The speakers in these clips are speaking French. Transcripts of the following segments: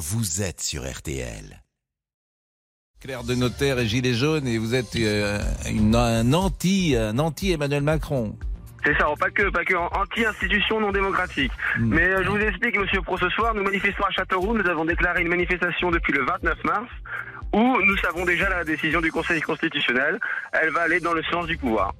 vous êtes sur RTL. Claire de notaire et gilet jaune et vous êtes euh, une, un anti, un anti Emmanuel Macron. C'est ça, pas que, pas que anti-institution non démocratique. Mm. Mais euh, je vous explique, monsieur Pro, ce soir, nous manifestons à Châteauroux. Nous avons déclaré une manifestation depuis le 29 mars où nous savons déjà la décision du Conseil constitutionnel. Elle va aller dans le sens du pouvoir.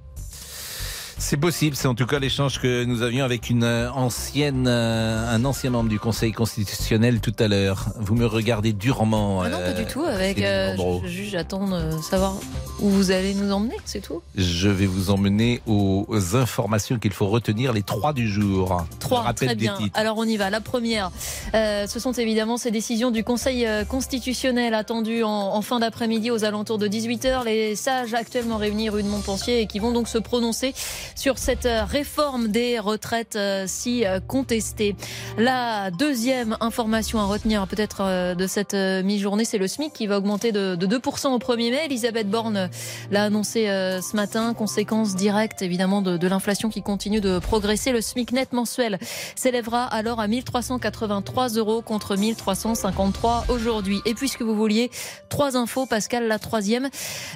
C'est possible, c'est en tout cas l'échange que nous avions avec une euh, ancienne, euh, un ancien membre du Conseil constitutionnel tout à l'heure. Vous me regardez durement. Ah non, pas euh, du tout. Avec, euh, juste, j'attends de savoir où vous allez nous emmener, c'est tout. Je vais vous emmener aux informations qu'il faut retenir, les trois du jour. Trois, très bien. titres. Alors on y va. La première, euh, ce sont évidemment ces décisions du Conseil euh, constitutionnel attendues en, en fin d'après-midi aux alentours de 18h. Les sages actuellement réunis rue de Montpensier et qui vont donc se prononcer sur cette euh, réforme des retraites euh, si euh, contestée. La deuxième information à retenir peut-être de cette mi-journée, c'est le SMIC qui va augmenter de, de 2% au 1er mai. Elisabeth Borne l'a annoncé ce matin, conséquence directe évidemment de, l'inflation qui continue de progresser. Le SMIC net mensuel s'élèvera alors à 1383 euros contre 1353 aujourd'hui. Et puisque vous vouliez trois infos, Pascal, la troisième,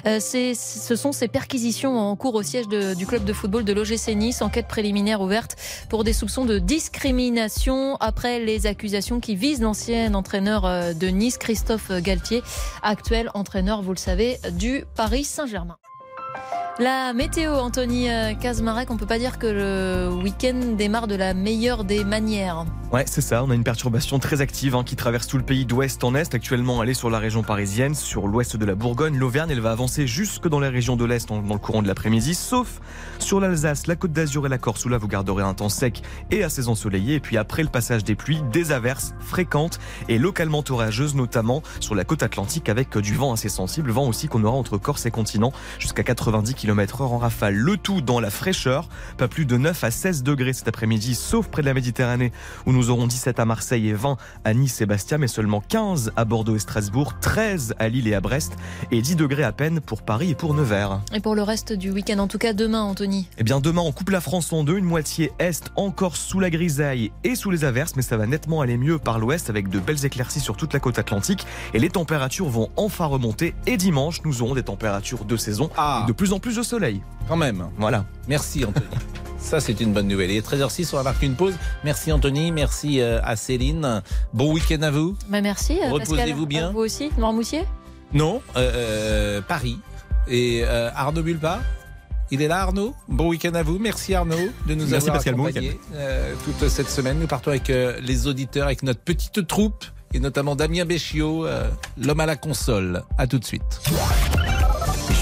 ce sont ces perquisitions en cours au siège du club de football de l'OGC Nice, enquête préliminaire ouverte pour des soupçons de discrimination après les accusations qui visent l'ancien entraîneur euh, de Nice, Christophe Galtier, actuel entraîneur, vous le savez, du Paris Saint-Germain. La météo, Anthony euh, Kazmarek, on peut pas dire que le week-end démarre de la meilleure des manières. Ouais, c'est ça. On a une perturbation très active hein, qui traverse tout le pays d'ouest en est. Actuellement, elle est sur la région parisienne, sur l'ouest de la Bourgogne, l'Auvergne. Elle va avancer jusque dans les régions de l'est dans le courant de l'après-midi, sauf sur l'Alsace, la Côte d'Azur et la Corse où là vous garderez un temps sec et assez ensoleillé. Et puis après le passage des pluies, des averses fréquentes et localement orageuses, notamment sur la côte atlantique avec du vent assez sensible. Vent aussi qu'on aura entre Corse et continent jusqu'à 90 km heure en rafale. Le tout dans la fraîcheur. Pas plus de 9 à 16 degrés cet après-midi, sauf près de la Méditerranée où nous aurons 17 à Marseille et 20 à Nice et Bastia, mais seulement 15 à Bordeaux et Strasbourg, 13 à Lille et à Brest et 10 degrés à peine pour Paris et pour Nevers. Et pour le reste du week-end, en tout cas demain, Anthony. Eh bien demain on coupe la France en deux, une moitié est encore sous la grisaille et sous les averses, mais ça va nettement aller mieux par l'ouest avec de belles éclaircies sur toute la côte atlantique et les températures vont enfin remonter et dimanche nous aurons des températures de saison Ah, de plus en plus de soleil. quand même. Voilà. Merci Anthony. Ça, c'est une bonne nouvelle. Il est 13h06, on va marquer une pause. Merci Anthony, merci euh, à Céline. Bon week-end à vous. Bah merci. euh. Reposez-vous bien. Vous aussi, Noirmoutier Non, euh, euh, Paris. Et euh, Arnaud Bulpa il est là Arnaud? Bon week-end à vous. Merci Arnaud de nous Merci, avoir Pascal. Accompagnés euh, toute cette semaine. Nous partons avec euh, les auditeurs, avec notre petite troupe et notamment Damien Béchiot, euh, l'homme à la console. À tout de suite.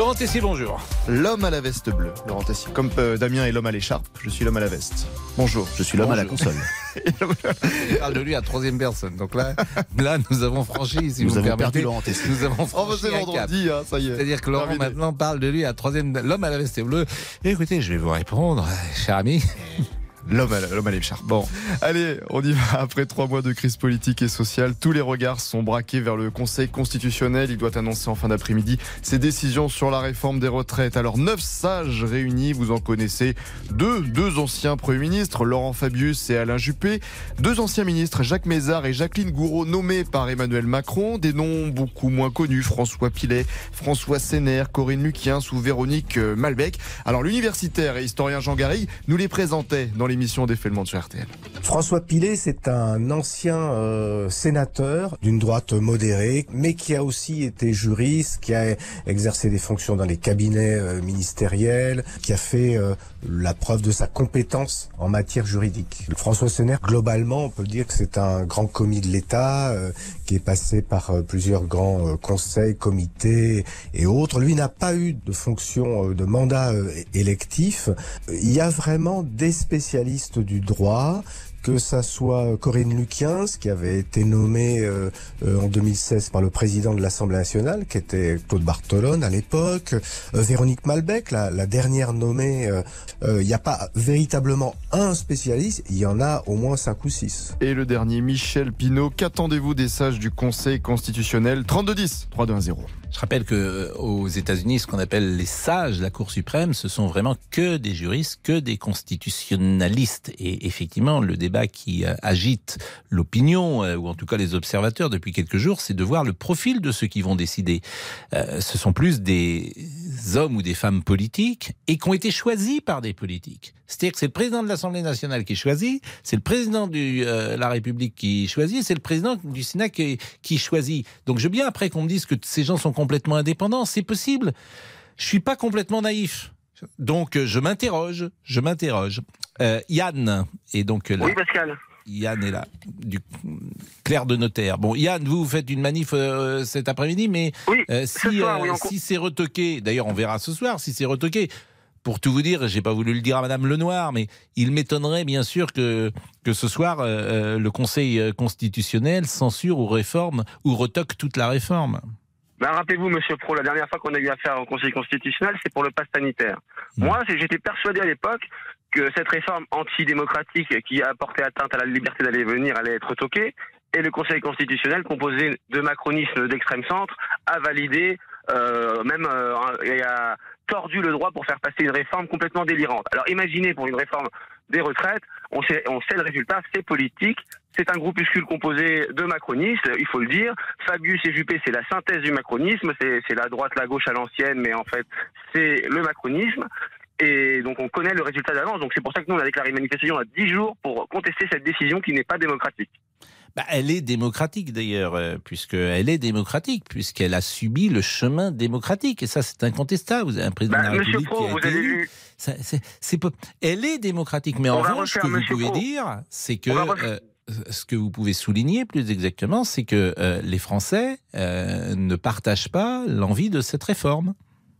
Laurent Tessier, bonjour. L'homme à la veste bleue, Laurent Tessier. Comme euh, Damien est l'homme à l'écharpe, je suis l'homme à la veste. Bonjour. Je suis l'homme à la console. On parle de lui à troisième personne. Donc là, là nous avons franchi, si Nous vous avons permettez, perdu Laurent Tessier. nous avons Oh, bah, franchi vendredi, hein, ça y est. C'est-à-dire que Laurent Terminé. maintenant parle de lui à troisième, l'homme à la veste bleue. Écoutez, je vais vous répondre, cher ami. L'homme à la- l'homme à l'écharpe. Bon, allez, on y va. Après trois mois de crise politique et sociale, tous les regards sont braqués vers le Conseil constitutionnel. Il doit annoncer en fin d'après-midi ses décisions sur la réforme des retraites. Alors, neuf sages réunis, vous en connaissez deux, deux anciens premiers ministres, Laurent Fabius et Alain Juppé, deux anciens ministres, Jacques Mézard et Jacqueline Gouraud, nommés par Emmanuel Macron, des noms beaucoup moins connus, François Pilet, François Sénère, Corinne Luquiens ou Véronique euh, Malbec. Alors, l'universitaire et historien Jean Garry nous les présentait dans l'émission RTL. François Pilet, c'est un ancien euh, sénateur d'une droite modérée, mais qui a aussi été juriste, qui a exercé des fonctions dans les cabinets euh, ministériels, qui a fait euh, la preuve de sa compétence en matière juridique. François Sénère, globalement, on peut dire que c'est un grand commis de l'État, euh, qui est passé par euh, plusieurs grands euh, conseils, comités et autres. Lui n'a pas eu de fonction, euh, de mandat électif. Il y a vraiment des spécialistes du droit que ça soit Corinne Luquiens, qui avait été nommée euh, euh, en 2016 par le président de l'Assemblée nationale, qui était Claude Bartolone à l'époque, euh, Véronique Malbec, la, la dernière nommée. Il n'y a pas véritablement un spécialiste, il y en a au moins cinq ou six. Et le dernier, Michel Pinault, qu'attendez-vous des sages du Conseil constitutionnel? 32-10, 3-2-1-0. Je rappelle que aux États-Unis, ce qu'on appelle les sages de la Cour suprême, ce sont vraiment que des juristes, que des constitutionnalistes. Et effectivement, le débat qui euh, agite l'opinion, euh, ou en tout cas les observateurs depuis quelques jours, c'est de voir le profil de ceux qui vont décider. Euh, ce sont plus des hommes ou des femmes politiques et qui ont été choisis par des politiques. C'est-à-dire que c'est le président de l'Assemblée nationale qui choisit, c'est le président de la République qui choisit, c'est le président du Sénat qui, qui choisit. Donc je veux bien après qu'on me dise que ces gens sont complètement indépendants, c'est possible. Je suis pas complètement naïf. Donc je m'interroge, je m'interroge. Euh, Yann est donc là. Oui, Pascal. Yann est là, du clerc de notaire. Bon, Yann, vous, faites une manif euh, cet après-midi, mais oui, euh, si, oui, si c'est retoqué, d'ailleurs on verra ce soir si c'est retoqué. Pour tout vous dire, j'ai pas voulu le dire à Madame Lenoir, mais il m'étonnerait bien sûr que que ce soir le Conseil constitutionnel censure ou réforme ou retoque toute la réforme. Ben, rappelez-vous, Monsieur Pro, la dernière fois qu'on a eu affaire au Conseil constitutionnel, c'est pour le pass sanitaire. Mmh. Moi, j'étais persuadé à l'époque que cette réforme antidémocratique qui a porté atteinte à la liberté d'aller et venir allait être toquée, et le Conseil constitutionnel, composé de macronisme d'extrême centre, a validé, euh, même euh, et a tordu le droit pour faire passer une réforme complètement délirante. Alors imaginez pour une réforme des retraites, on sait, on sait le résultat, c'est politique, c'est un groupuscule composé de macronistes, il faut le dire. Fabius et Juppé, c'est la synthèse du macronisme, c'est la droite, la gauche à l'ancienne, mais en fait, c'est le macronisme. Et donc on connaît le résultat d'avance. Donc c'est pour ça que nous on a déclaré une manifestation à 10 jours pour contester cette décision qui n'est pas démocratique. Bah, elle est démocratique d'ailleurs, euh, puisqu'elle est démocratique, puisqu'elle a subi le chemin démocratique. Et ça, c'est incontestable. Vous avez un président bah, de la République Pro, qui a vous été avez élu. vu. Ça, c'est, c'est. Elle est démocratique, mais en On va revanche, ce que vous pouvez Pro. dire, c'est que euh, ce que vous pouvez souligner plus exactement, c'est que euh, les Français euh, ne partagent pas l'envie de cette réforme.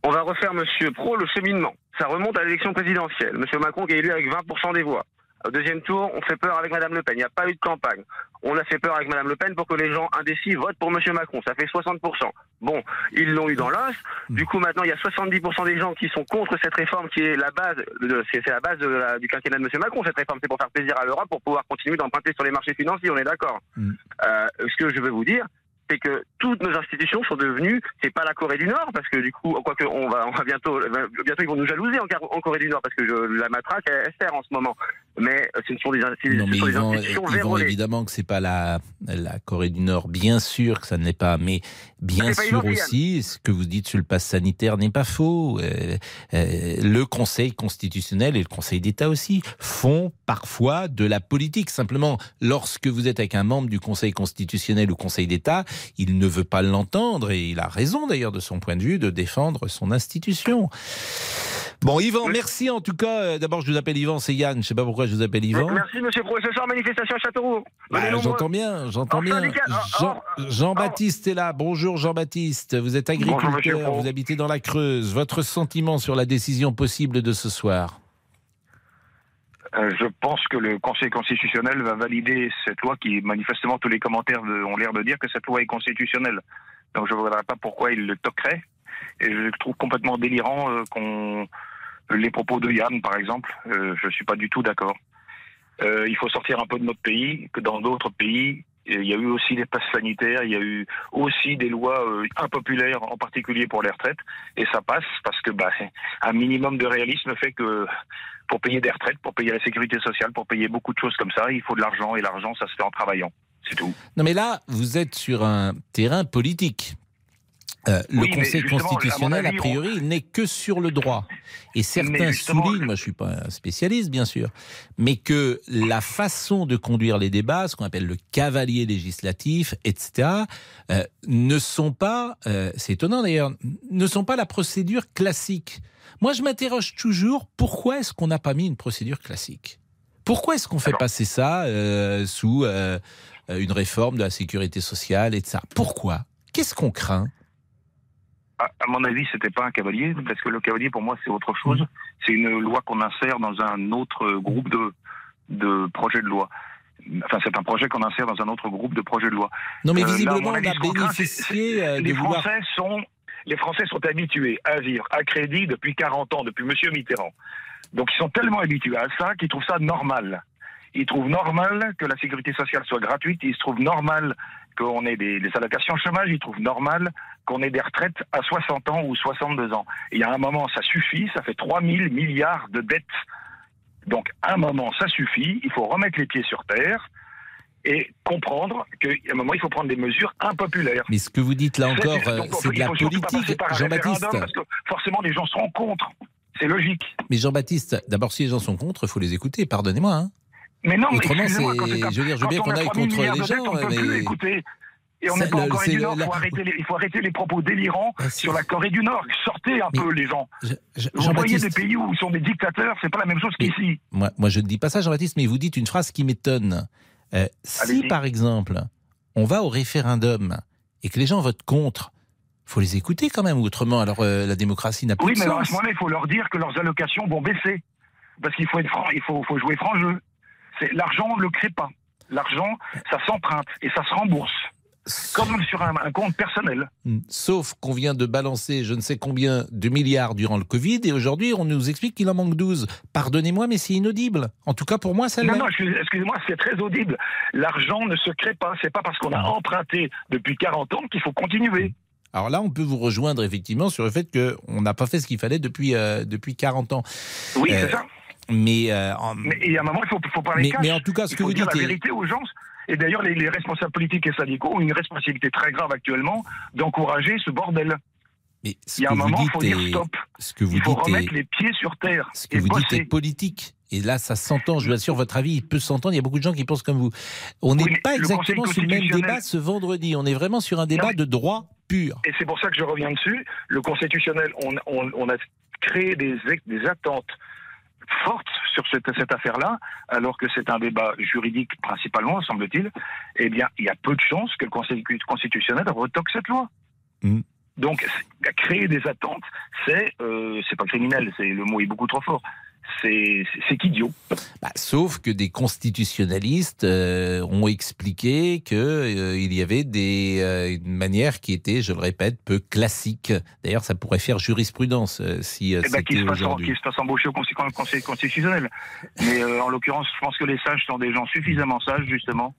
On va refaire Monsieur Pro le cheminement. Ça remonte à l'élection présidentielle. Monsieur Macron qui est élu avec 20% des voix. Au deuxième tour, on fait peur avec Madame Le Pen. Il n'y a pas eu de campagne. On a fait peur avec Madame Le Pen pour que les gens indécis votent pour Monsieur Macron. Ça fait 60%. Bon, ils l'ont eu dans l'os. Du coup, maintenant, il y a 70% des gens qui sont contre cette réforme qui est la base, c'est c'est la base de la- du quinquennat de Monsieur Macron. Cette réforme, c'est pour faire plaisir à l'Europe, pour pouvoir continuer d'emprunter sur les marchés financiers. On est d'accord. Mm. Euh, ce que je veux vous dire, c'est que toutes nos institutions sont devenues, c'est pas la Corée du Nord, parce que du coup, quoique on va, on va bientôt, bientôt ils vont nous jalouser en, Corée du Nord, parce que je, la matraque, elle, elle sert en ce moment. Mais euh, ce sont des, Non, mais sont ils des vont, institutions ils vont évidemment que c'est pas la, la Corée du Nord, bien sûr que ça ne l'est pas, mais bien sûr aussi, ce que vous dites sur le pass sanitaire n'est pas faux. Euh, euh, le Conseil constitutionnel et le Conseil d'État aussi font parfois de la politique. Simplement, lorsque vous êtes avec un membre du Conseil constitutionnel ou Conseil d'État, il ne veut pas l'entendre et il a raison d'ailleurs de son point de vue de défendre son institution. Bon, Yvan, merci en tout cas. Euh, D'abord, je vous appelle Yvan, c'est Yann. Je sais pas pourquoi je vous appelle Yvan. Merci, monsieur Pro. Ce soir, manifestation à Châteauroux. Bah, j'entends bien, j'entends En bien. Jean- en- Jean-Baptiste est là. Bonjour Jean-Baptiste. Vous êtes Bonjour, agriculteur, Pro. vous habitez dans la Creuse. Votre sentiment sur la décision possible de ce soir? Euh, je pense que le Conseil constitutionnel va valider cette loi qui, manifestement, tous les commentaires de- ont l'air de dire que cette loi est constitutionnelle. Donc je ne voudrais pas pourquoi il le toquerait. Et je trouve complètement délirant euh, qu'on les propos de Yann, par exemple. Euh, je ne suis pas du tout d'accord. Euh, il faut sortir un peu de notre pays, que dans d'autres pays, il y a eu aussi des passes sanitaires, il y a eu aussi des lois euh, impopulaires, en particulier pour les retraites, et ça passe parce que bah, un minimum de réalisme fait que pour payer des retraites, pour payer la sécurité sociale, pour payer beaucoup de choses comme ça, il faut de l'argent et l'argent, ça se fait en travaillant. C'est tout. Non mais là, vous êtes sur un terrain politique. Euh, le Oui, Conseil constitutionnel, a avis, priori, il n'est que sur le droit. Et certains soulignent, moi je suis pas un spécialiste bien sûr, mais que la façon de conduire les débats, ce qu'on appelle le cavalier législatif, etc., euh, ne sont pas, euh, c'est étonnant d'ailleurs, ne sont pas la procédure classique. Moi je m'interroge toujours, pourquoi est-ce qu'on n'a pas mis une procédure classique? Pourquoi est-ce qu'on fait Alors- passer ça sous une réforme de la sécurité sociale et de ça Pourquoi? Qu'est-ce qu'on craint? À, mon avis, c'était pas un cavalier, parce que le cavalier, pour moi, c'est autre chose. C'est une loi qu'on insère dans un autre groupe de, de projet de loi. Enfin, c'est un projet qu'on insère dans un autre groupe de projets de loi. Non, mais Euh, là, visiblement, on a bénéficié euh, de les vouloir... Français sont les Français sont habitués à vivre à crédit depuis 40 ans, depuis Monsieur Mitterrand. Donc ils sont tellement habitués à ça qu'ils trouvent ça normal. Ils trouvent normal que la sécurité sociale soit gratuite. Ils se trouvent normal qu'on ait des, des allocations chômage. Ils trouvent normal qu'on ait des retraites à 60 ans ou 62 ans. Et il y a un moment, ça suffit. Ça fait 3 000 milliards de dettes. Donc à un moment, ça suffit. Il faut remettre les pieds sur terre et comprendre qu'à un moment, il faut prendre des mesures impopulaires. Mais ce que vous dites là encore, euh, c'est de la politique, Jean-Baptiste. Parce que forcément, les gens seront contre. C'est logique. Mais Jean-Baptiste, d'abord, si les gens sont contre, il faut les écouter, pardonnez-moi. hein. Mais non, mais Autrement, c'est- je veux dire, je veux bien on qu'on aille 3 000 contre les gens, mais- plus écouter. Et on n'est pas en Corée du Nord. la- Il faut arrêter les, il faut arrêter les propos délirants Ah, sur la Corée du Nord. Sortez un Mais- peu les gens. Je- je- Vous voyez des pays où ils sont des dictateurs, c'est pas la même chose Mais- qu'ici. moi, moi, je ne dis pas ça, Jean-Baptiste, mais vous dites une phrase qui m'étonne. Euh, si, par exemple, on va au référendum et que les gens votent contre, faut les écouter quand même, ou autrement, alors euh, la démocratie n'a plus Oui, de mais alors à sens. ce moment-là, il faut leur dire que leurs allocations vont baisser. Parce qu'il faut être franc, il faut, faut jouer franc jeu. C'est, l'argent, on ne le crée pas. L'argent, ça s'emprunte et ça se rembourse. Comme sur un, un compte personnel. Hmm. Sauf qu'on vient de balancer je ne sais combien de milliards durant le Covid et aujourd'hui on nous explique qu'il en manque 12. Pardonnez-moi, mais c'est inaudible. En tout cas pour moi, ça Non, l'est. non, excusez- excusez-moi, c'est très audible. L'argent ne se crée pas. C'est pas parce qu'on a emprunté depuis 40 ans qu'il faut continuer. Alors là, on peut vous rejoindre effectivement sur le fait qu'on n'a pas fait ce qu'il fallait depuis, euh, depuis 40 ans. Oui, Euh, c'est ça. Mais, euh, en- Mais et à un moment, il faut, faut parler mais, cash. mais en tout cas, ce Il que vous dire dites la est- vérité aux gens. Et d'ailleurs, les, les responsables politiques et syndicaux ont une responsabilité très grave actuellement d'encourager ce bordel. mais ce Il y a un moment, il faut dire stop. ce que vous Il faut dites remettre est- les pieds sur terre ce que et vous dites est politique. Et là, ça s'entend. Je vous assure, votre avis, il peut s'entendre. Il y a beaucoup de gens qui pensent comme vous. On n'est Oui, pas exactement sur le même débat ce vendredi. On est vraiment sur un débat de droit pur. Et c'est pour ça que je reviens dessus. Le constitutionnel, on, on- on a créé des, des attentes fortes sur cette, cette affaire-là, alors que c'est un débat juridique principalement, semble-t-il. Eh bien, il y a peu de chances que le Conseil constitutionnel retoque cette loi. Mm. Donc, créer des attentes, c'est euh, c'est pas criminel, c'est le mot est beaucoup trop fort. C'est idiot. Bah, sauf que des constitutionnalistes euh, ont expliqué que euh, il y avait des euh, une manière qui était, je le répète, peu classique. D'ailleurs, ça pourrait faire jurisprudence euh, si Eh ben, qu'il c'était se, fasse, aujourd'hui. qu'il se fasse embaucher au Conseil, Conseil constitutionnel. Mais en l'occurrence, je pense que les sages sont des gens suffisamment sages, justement,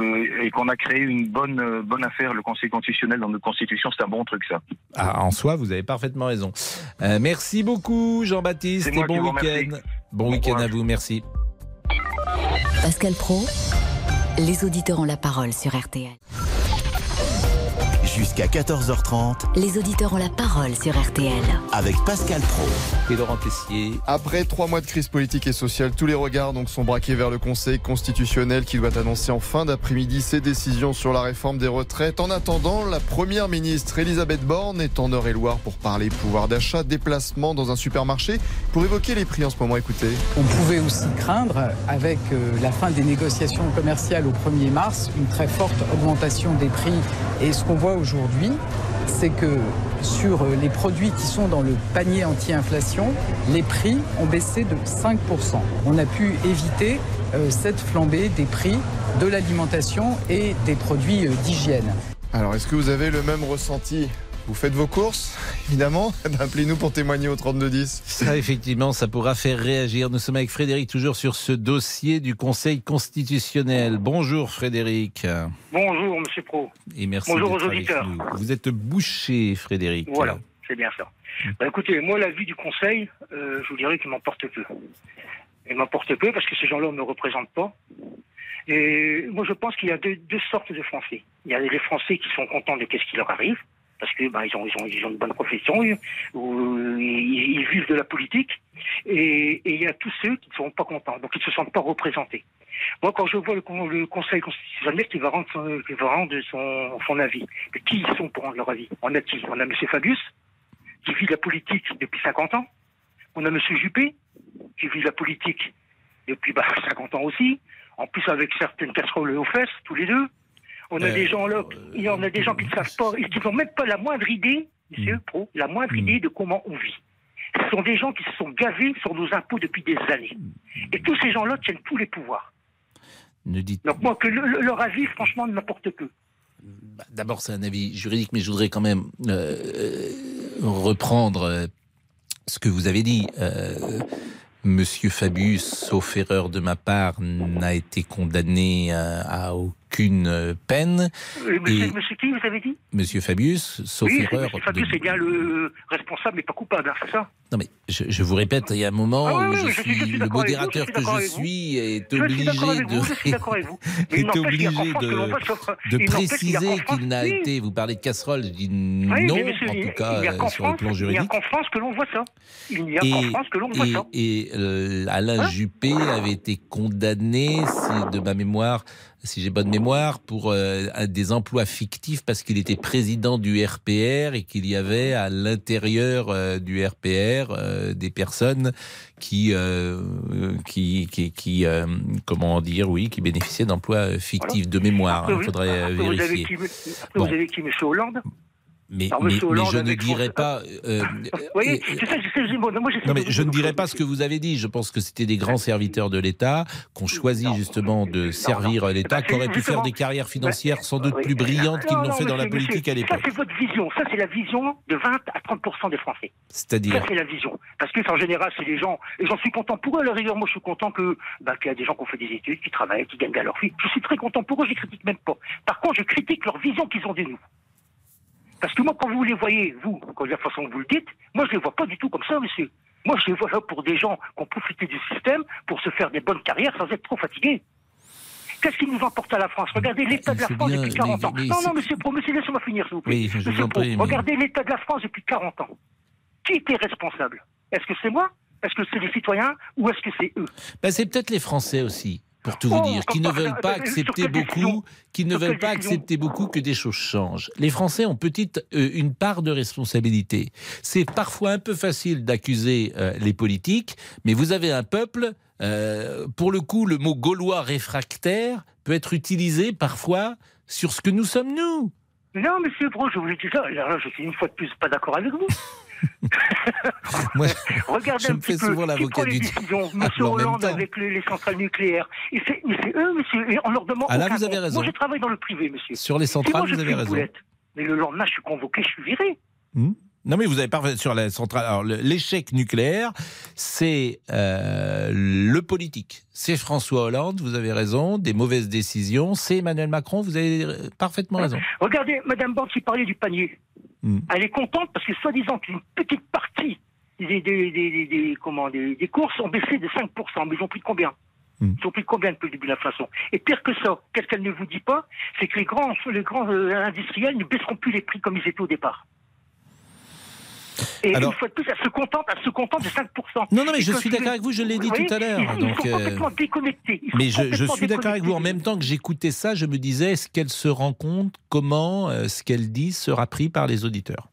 et qu'on a créé une bonne, euh, bonne affaire, le Conseil constitutionnel dans notre Constitution. C'est un bon truc, ça. Ah, en soi, vous avez parfaitement raison. Euh, merci beaucoup, Jean-Baptiste, et bon week-end. Bon Bon week-end à vous, merci. Pascal Pro, les auditeurs ont la parole sur RTL. Jusqu'à 14h30 Les auditeurs ont la parole sur RTL. avec Pascal Pro. Et Laurent Tessier. Après trois mois de crise politique et sociale, tous les regards donc sont braqués vers le Conseil constitutionnel qui doit annoncer en fin d'après-midi ses décisions sur la réforme des retraites. En attendant, la première ministre Elisabeth Borne est en Eure-et-Loire pour parler pouvoir d'achat, déplacement dans un supermarché pour évoquer les prix en ce moment. Écoutez. On pouvait aussi craindre, avec euh, la fin des négociations commerciales au 1er mars, une très forte augmentation des prix. Et ce qu'on voit aujourd'hui, c'est que sur les produits qui sont dans le panier anti-inflation, les prix ont baissé de 5%. On a pu éviter euh, cette flambée des prix de l'alimentation et des produits euh, d'hygiène. Alors, est-ce que vous avez le même ressenti Vous faites vos courses, évidemment. Appelez-nous pour témoigner au 3210. Ça, effectivement, ça pourra faire réagir. Nous sommes avec Frédéric, toujours sur ce dossier du Conseil constitutionnel. Bonjour, Frédéric. Bonjour, Monsieur Pro. Et merci Bonjour aux avec auditeurs. nous. Vous êtes bouché, Frédéric. Voilà, c'est bien ça. Bah, écoutez, moi, l'avis du Conseil, euh, je vous dirais qu'il m'emporte peu. Il m'emporte peu parce que ces gens-là ne me représentent pas. Et moi, je pense qu'il y a deux, deux sortes de Français. Il y a les Français qui sont contents de ce qui leur arrive, parce que bah, ils, ont, ils, ont, ils ont une bonne profession, ils, ils, vivent de la politique. Et, il y a tous ceux qui ne sont pas contents, donc ils ne se sentent pas représentés. Moi, quand je vois le, le Conseil constitutionnel qui va rendre son, qui va rendre son, son avis, mais qui ils sont pour rendre leur avis? On a qui? On a M. Fabius, qui vit la politique depuis 50 ans. On a M. Juppé, qui vit la politique depuis bah, 50 ans aussi. En plus, avec certaines casseroles aux fesses, tous les deux. On a Euh, des gens là, il y en a des gens qui ne savent pas, qui n'ont même pas la moindre idée, monsieur Pro, la moindre idée de comment on vit. Ce sont des gens qui se sont gavés sur nos impôts depuis des années. Et tous ces gens-là tiennent tous les pouvoirs. Ne dites Donc moi, que le- le- leur avis, franchement, ne m'apporte peu. Bah, D'abord, c'est un avis juridique, mais je voudrais quand même euh, euh, reprendre euh, ce que vous avez dit. Euh, Monsieur Fabius, sauf erreur de ma part, n'a été condamné euh, à aucune peine. Euh, Monsieur, Et- monsieur qui, vous avez dit Monsieur Fabius, sauf Oui, erreur. monsieur Fabius de- est bien le responsable, mais pas coupable, hein, c'est ça Non mais je, je vous répète, il y a un moment Ah oui, où oui, je je suis- suis, je suis le vous, modérateur je suis que je suis est obligé de je suis d'accord avec vous. Mais est obligé de, de préciser qu'il n'a été. Vous parlez de casserole, je dis non, monsieur, en il- tout cas il euh, sur le plan il n'y a juridique. qu'en France que l'on voit ça. Il n'y a qu'en France que l'on voit ça. Hein et, euh, Alain Juppé avait été condamné, de ma mémoire, si j'ai bonne mémoire, pour euh, des emplois fictifs parce qu'il était président du RPR et qu'il y avait à l'intérieur euh, du RPR euh, des personnes qui, qui, qui, qui, comment dire, oui, qui bénéficiaient d'emplois fictifs de mémoire. Il vous- faudrait après, vous avez vérifier. qui, Bon. vous avez qui, monsieur Hollande Mais, mais, je ne dirais pas. euh, c'est ça, moi, non, mais je ne dirais pas ce que vous avez dit. Je pense que c'était des grands serviteurs de l'État, qu'on choisit justement de servir l'État, qui auraient pu faire des carrières financières sans doute plus brillantes qu'ils Non, n'ont non, fait dans la monsieur, politique à l'époque. Ça, c'est votre vision. Ça, c'est la vision de 20 à 30% des Français. C'est-à-dire Ça, c'est la vision. Parce que, en général, c'est des gens, et j'en suis content pour eux, à la rigueur, moi, je suis content que, bah, qu'il y a des gens qui ont fait des études, qui travaillent, qui gagnent bien leur vie. Je suis très content pour eux, je les critique même pas. Par contre, je critique leur vision qu'ils ont de nous. Parce que moi, quand vous les voyez, vous, quand de la façon que vous le dites, moi, je les vois pas du tout comme ça, monsieur. Moi, je les vois là pour des gens qui ont profité du système pour se faire des bonnes carrières sans être trop fatigués. Qu'est-ce qui nous emporte à la France? Regardez l'état de la France bien, depuis 40 mais- ans. mais non, non, monsieur Pro, monsieur, laissez-moi finir, s'il vous plaît. Oui, je Monsieur Pro, mais- regardez l'état de la France depuis 40 ans. Qui était responsable? Est-ce que c'est moi? Est-ce que c'est les citoyens? Ou est-ce que c'est eux? Ben, c'est peut-être les Français aussi, pour tout vous Oh, dire, qui ne veulent pas accepter beaucoup, qui ne veulent pas accepter beaucoup que des choses changent. Les Français ont petite euh, une part de responsabilité. C'est parfois un peu facile d'accuser euh, les politiques, mais vous avez un peuple. euh, pour le coup, le mot gaulois réfractaire peut être utilisé parfois sur ce que nous sommes nous. Non, monsieur Pro, je vous le dis ça. Là, je suis une fois de plus pas d'accord avec vous. Moi, Regardez je un me petit fais peu souvent l'avocat du diable Monsieur en même Hollande avec les, les centrales nucléaires. Et c'est, eux, monsieur. Et on leur demande. Ah là, aucun vous avez compte. raison. Moi, je travaille dans le privé, monsieur. Sur les moi, centrales, je vous avez raison. boulette, Mais le lendemain, je suis convoqué, je suis viré. Hmm non mais vous avez parfait sur la centrale. Alors l'échec nucléaire, c'est euh, le politique. C'est François Hollande, vous avez raison. Des mauvaises décisions, c'est Emmanuel Macron. Vous avez euh, parfaitement raison. Regardez, Madame Borne qui parlait du panier. Hmm. Elle est contente parce que soi-disant qu'une petite partie des, des, des, des- des- comment, des, des courses ont baissé de 5%. Mais ils ont pris combien Hmm. Ils ont pris combien depuis le début de l'inflation? Et pire que ça, qu'est-ce qu'elle ne vous dit pas? C'est que les grands, les grands euh, industriels ne baisseront plus les prix comme ils étaient au départ. Et Alors- une fois de plus, elle se contente, elle se contente de 5%. Non, non, mais Et je suis d'accord avec vous, je l'ai dit voyez, tout à l'heure, Ils, sont euh, complètement déconnectés. Sont Mais je, suis d'accord avec vous. En même temps que j'écoutais ça, je me disais, est-ce qu'elle se rend compte comment euh, ce qu'elle dit sera pris par les auditeurs?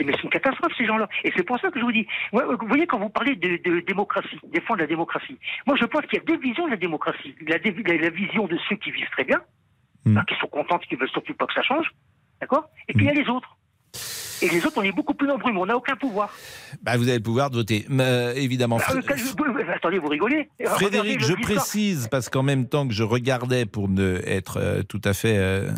Mais c'est une catastrophe, ces gens-là. Et c'est pour ça que je vous dis, vous voyez, quand vous parlez de, de démocratie, défendre la démocratie, moi je pense qu'il y a deux visions de la démocratie. La, la- la vision de ceux qui vivent très bien, Hmm. hein, qui sont contents, qui veulent surtout pas que ça change, d'accord? Et puis il y a les autres. Et les autres, on est beaucoup plus nombreux, mais on n'a aucun pouvoir. bah, Vous avez le pouvoir de voter. Mais, euh, évidemment. Bah, je- attendez, vous rigolez Frédéric, je précise, parce qu'en même temps que je regardais pour ne être euh, tout à fait euh,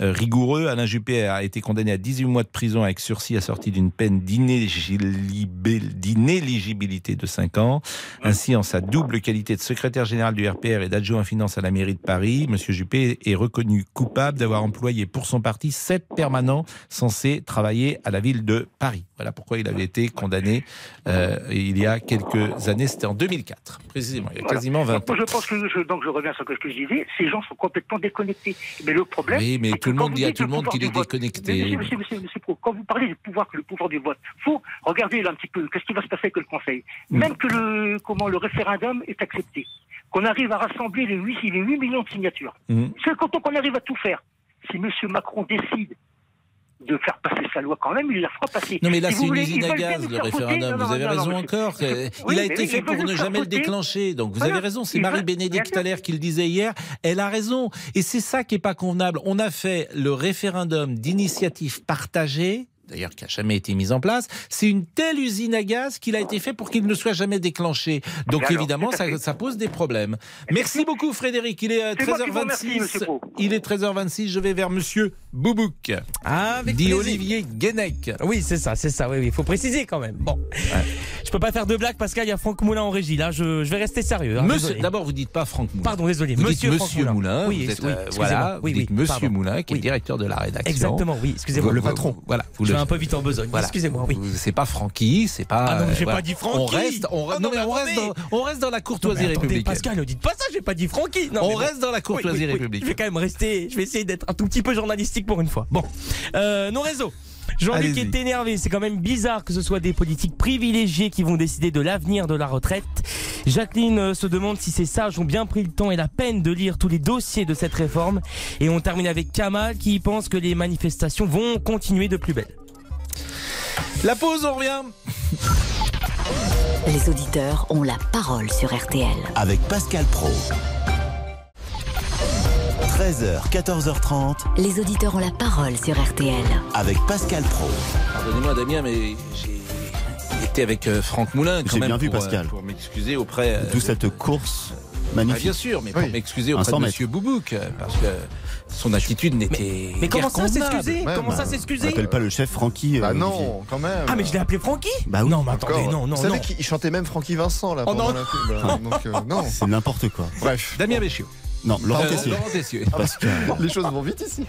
rigoureux, Alain Juppé a été condamné à 18 mois de prison avec sursis assorti d'une peine d'inéligibil- d'inéligibilité de 5 ans. Ainsi, en sa double qualité de secrétaire général du RPR et d'adjoint finance à la mairie de Paris, M. Juppé est reconnu coupable d'avoir employé pour son parti sept permanents censés travailler à la ville de Paris. Voilà pourquoi il avait été condamné euh, il y a quelques années, c'était en 2004, précisément, il y a quasiment 20 ans. Je pense que je, donc je reviens sur ce que je disais, ces gens sont complètement déconnectés. Mais le problème, Oui, mais c'est tout le monde dit à tout le monde qu'il est déconnecté. Quand vous parlez du pouvoir, le pouvoir du vote, faut regarder là un petit peu, qu'est-ce qui va se passer avec le Conseil Mm. Même que le, comment, le référendum est accepté, qu'on arrive à rassembler les 8, les 8 millions de signatures. Mm. C'est quand on arrive à tout faire. Si monsieur Macron décide de faire passer sa loi quand même, il la fera passer. Non mais là Si c'est une voulez, usine à gaz le voter. référendum, vous avez non, raison non, encore. Oui, Il a été fait pour ne jamais le déclencher. Donc vous Voilà. avez raison, c'est Marie-Bénédicte Allaire qui le disait hier. Elle a raison. Et c'est ça qui est pas convenable. On a fait le référendum d'initiative partagée d'ailleurs qui a jamais été mise en place, c'est une telle usine à gaz qu'il a été fait pour qu'il ne soit jamais déclenché. Donc Alors, évidemment, ça, pose des problèmes. Merci beaucoup Frédéric, il est euh, C'est moi qui vous remercie, 13h26. monsieur Pro. Il est 13h26, je vais vers monsieur Boubouk. Ah, avec dit plaisir. Olivier Guénec. Oui, c'est ça, c'est ça. Oui, oui, il faut préciser quand même. Bon, je peux pas faire de blague, Pascal. Il y a Franck Moulin en régie. Là, je, je vais rester sérieux. hein, Monsieur, d'abord vous dites pas Franck Moulin. Pardon, désolé. Vous Monsieur, dites Monsieur Moulin. Moulin, Oui, vous êtes, oui, euh, voilà, Oui, vous dites oui, Monsieur pardon. Moulin, qui est directeur de la rédaction. Exactement, oui, excusez-moi. Le patron. Voilà, vous le- vais un peu vite en besogne. Voilà. Excusez-moi, oui. C'est pas Francky, c'est pas. Ah non, euh, j'ai voilà. pas dit Francky. On reste, on, Oh reste- non, non, mais mais on reste attendez. dans, on reste dans la Non, courtoisie mais attendez, républicaine. Pascal, ne dites pas ça, j'ai pas dit Francky. Non, On mais bon. reste dans la courtoisie Oui, républicaine. Je vais quand même rester, je vais essayer d'être un tout petit peu journalistique pour une fois. Bon, euh, nos réseaux. Jean-Luc est énervé, c'est quand même bizarre que ce soit des politiques privilégiés qui vont décider de l'avenir de la retraite. Jacqueline euh, se demande si ces sages ont bien pris le temps et la peine de lire tous les dossiers de cette réforme. Et on termine avec Kamal qui pense que les manifestations vont continuer de plus belle. La pause, on revient. Les auditeurs ont la parole sur RTL. Avec Pascal Pro. 13h, 14h30. Les auditeurs ont la parole sur RTL. Avec Pascal Pro. Pardonnez-moi Damien, mais j'ai été avec euh, Franck Moulin quand J'ai même bien vu, pour, euh, Pascal. pour m'excuser auprès. euh, D'où de- cette course Ah, magnifique. bien sûr, mais pour Oui. m'excuser Un auprès de 100 Monsieur Boubouk, euh, parce que son attitude n'était. Mais comment guère ça s'excuser Comment bah, ça On s'excuser n'appelle pas le chef Francky. euh, Bah Olivier. non, quand même. Ah mais je l'ai appelé Francky Bah oui. Non mais attendez, non, non, Vous savez non. qu'il chantait même Francky Vincent là Oh pendant non. la pub. là. Donc, euh, non. C'est n'importe quoi. Bref, Damien Béchiot. Non, Laurent Tessier. Laurent Tessier. Parce que les choses vont vite ici.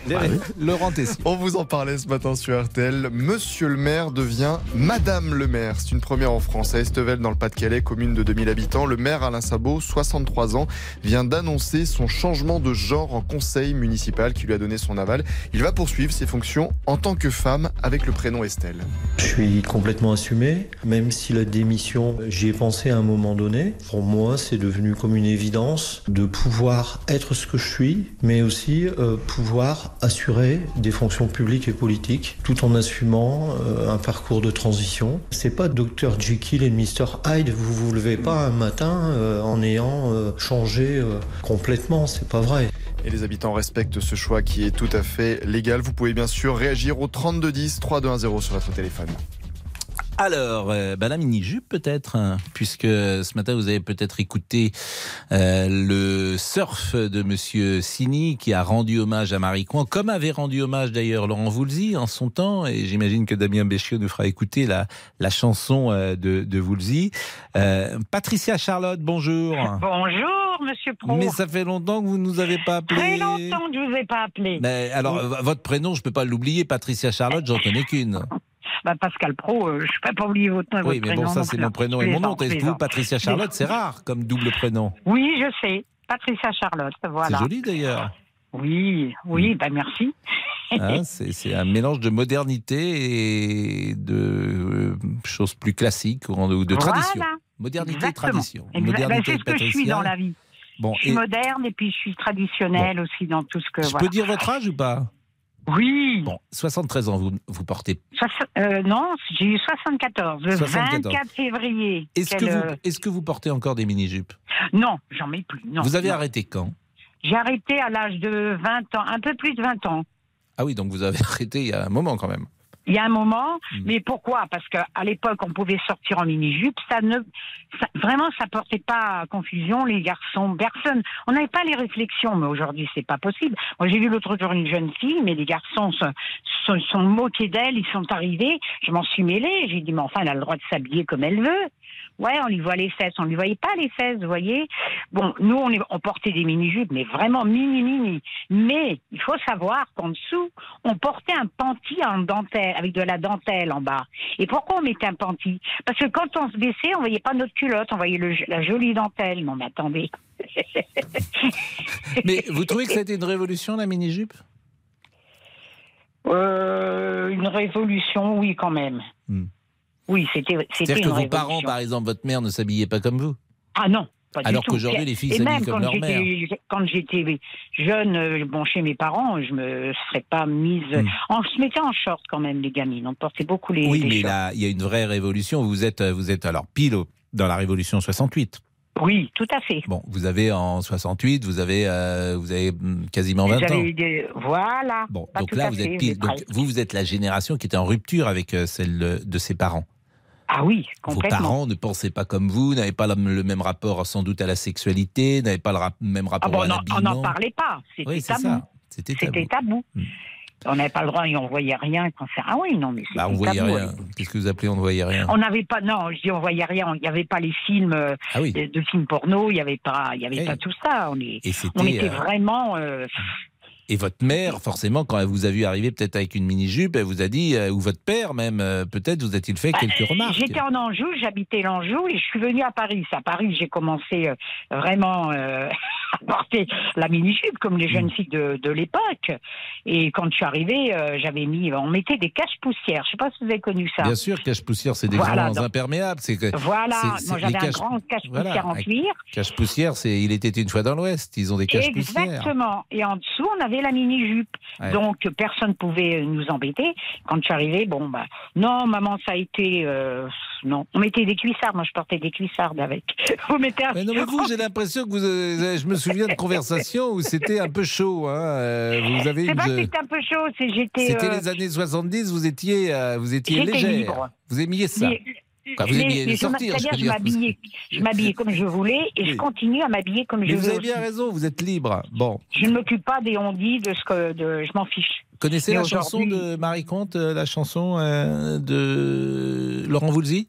Laurent Tessier. On vous en parlait ce matin sur RTL. Monsieur le maire devient Madame le maire. C'est une première en France. À Estevel, dans le Pas-de-Calais, commune de 2000 habitants, le maire Alain Sabot, 63 ans, vient d'annoncer son changement de genre en conseil municipal qui lui a donné son aval. Il va poursuivre ses fonctions en tant que femme avec le prénom Estelle. Je suis complètement assumé, même si la démission, j'y ai pensé à un moment donné. Pour moi, c'est devenu comme une évidence de pouvoir être ce que je suis, mais aussi euh, pouvoir assurer des fonctions publiques et politiques, tout en assumant euh, un parcours de transition. C'est pas Dr Jekyll et Mr Hyde. Vous vous levez pas un matin euh, en ayant changé complètement. C'est pas vrai. Et les habitants respectent ce choix qui est tout à fait légal. Vous pouvez bien sûr réagir au 3210 3210 sur votre téléphone. Alors, euh, bah, la mini-jupe peut-être, hein, puisque ce matin vous avez peut-être écouté euh, le surf de Monsieur Sini qui a rendu hommage à Marie Coin, comme avait rendu hommage d'ailleurs Laurent Voulzy en son temps, et j'imagine que Damien Béchiot nous fera écouter la, la chanson euh, de, de Voulzy. Euh, Patricia Charlotte, bonjour. Bonjour, monsieur Pro. Mais ça fait longtemps que vous nous avez pas appelé. Très longtemps que je vous ai pas appelé. Mais alors, votre prénom, je peux pas l'oublier, Patricia Charlotte, j'en connais qu'une. Bah, Pascal Pro, euh, je peux pas oublier votre, Oui, votre mais prénom. bon, ça c'est mon prénom et Je mon nom. Est-ce que vous. Patricia Charlotte, c'est rare comme double prénom Oui, je sais. Patricia Charlotte, voilà. C'est joli d'ailleurs. Oui, oui, bah merci. Hein, c'est un mélange de modernité et de euh, choses plus classiques ou de Voilà. tradition. Modernité et Exactement. tradition. Exact. Bah, Modernité c'est et ce que je suis dans la vie. Bon, je suis et moderne et puis je suis traditionnelle aussi dans tout ce que. je voilà. peux dire votre âge ou pas? Oui. Bon, 73 ans, vous, vous portez. Soix- euh, non, j'ai eu 74, le 74. 24 février. Est-ce que, Quel, vous, euh, est-ce que vous portez encore des mini-jupes? Non, j'en mets plus. Non, Vous avez non. arrêté quand? J'ai arrêté à l'âge de 20 ans, un peu plus de 20 ans. Ah oui, donc vous avez arrêté il y a un moment quand même. Il y a un moment, Hmm. mais pourquoi? Parce qu'à l'époque, on pouvait sortir en mini-jupe. Ça ne, ça- vraiment, ça portait pas à confusion les garçons, personne. On n'avait pas les réflexions, mais aujourd'hui, c'est pas possible. Moi, j'ai vu l'autre jour une jeune fille, mais les garçons se se sont moqués d'elle. Ils sont arrivés. Je m'en suis mêlée. J'ai dit, mais enfin, elle a le droit de s'habiller comme elle veut. Ouais, on lui voit les fesses. On lui voyait pas les fesses, vous voyez. Bon, nous, on, est- on portait des mini-jupes, mais vraiment mini-mini. Mais il faut savoir qu'en dessous, on portait un panty en dentelle, avec de la dentelle en bas. Et pourquoi on mettait un panty? Parce que quand on se baissait, on voyait pas notre culotte, on voyait le- la jolie dentelle. Non, mais attendez. Mais vous trouvez que été une révolution, la mini-jupe? Euh, une révolution, oui, quand même. Hmm. Oui, c'était C'est-à-dire que vos parents, par exemple, votre mère ne s'habillaient pas comme vous Ah non. Pas Alors qu'aujourd'hui, les filles s'habillent même comme quand leur j'étais- Quand j'étais jeune, euh, bon, chez mes parents, je me serais pas mise. Hmm. On se mettait en short quand même, les gamines. On portait beaucoup les. Oui, les mais shorts. là, il y a une vraie révolution. Vous êtes, vous êtes alors pile dans la révolution 68. Oui, tout à fait. Bon, vous avez en 68, vous avez, euh, vous avez hum, quasiment 20 ans. Des- Voilà. Bon, donc là, vous fait, êtes pile. Donc, vous, vous êtes la génération qui était en rupture avec euh, celle de ses parents. Ah oui, Vos complètement. parents ne pensaient pas comme vous, n'avaient pas le, même rapport sans doute à la sexualité, n'avaient pas le rap- même Ah rapport bon, à on n'en- on l'habillement. n'en parlait pas. C'était Oui, tabou. C'était tabou. C'était tabou. On n'avait pas le droit et on voyait rien quand. Ah oui, non, mais c'était Bah, on voyait tabou. rien. Qu'est-ce que vous appelez on ne voyait rien? On n'avait pas, non, je dis on voyait rien. Il n'y avait pas les films euh, Ah oui. de, films porno. Il n'y avait pas, il y avait pas tout ça. On, est, Et c'était, on était euh, vraiment. euh, Et votre mère, forcément, quand elle vous a vu arriver peut-être avec une mini-jupe, elle vous a dit, euh, ou votre père même, euh, peut-être vous a-t-il fait quelques remarques Bah, J'étais en Anjou, j'habitais l'Anjou et je suis venue à Paris. À Paris j'ai commencé euh, vraiment euh, à porter la mini-jupe comme les Mm. jeunes filles de, de l'époque. Et quand je suis arrivée, euh, j'avais mis, on mettait des caches-poussières. Je sais pas si vous avez connu ça. Bien sûr, cache-poussière, c'est des Voilà, donc- imperméables. C'est que Voilà, moi j'avais les un caches- grand cache-poussière voilà, en cuir. Cache-poussière, c'est il était une fois dans l'Ouest. Ils ont des cache-poussières. Exactement. Et en dessous, on avait la mini-jupe. Ouais. Donc, personne ne pouvait nous embêter. Quand je suis arrivée, bon, bah, non, maman, ça a été. euh, non. On mettait des cuissardes. Moi, je portais des cuissardes avec. Vous mettez un. Mais non, mais vous, j'ai l'impression que vous. euh, je me souviens de conversations où c'était un peu chaud. Hein. euh, Vous avez C'est une. pas que c'était un peu chaud, c'est j'étais. C'était euh, les années 70, vous étiez, euh, vous étiez légère. libre. Vous aimiez ça. Mais- Quoi, vous aimiez je sortir, je je m'habillais, je m'habillais comme je voulais et je continue à m'habiller comme Mais je vous veux. avez bien aussi. raison, vous êtes libre. Bon. Je ne m'occupe pas des on-dit, de ce que, de, je m'en fiche. Connaissez Mais la chanson de Marie Comte, la chanson euh, de Laurent Voulzy?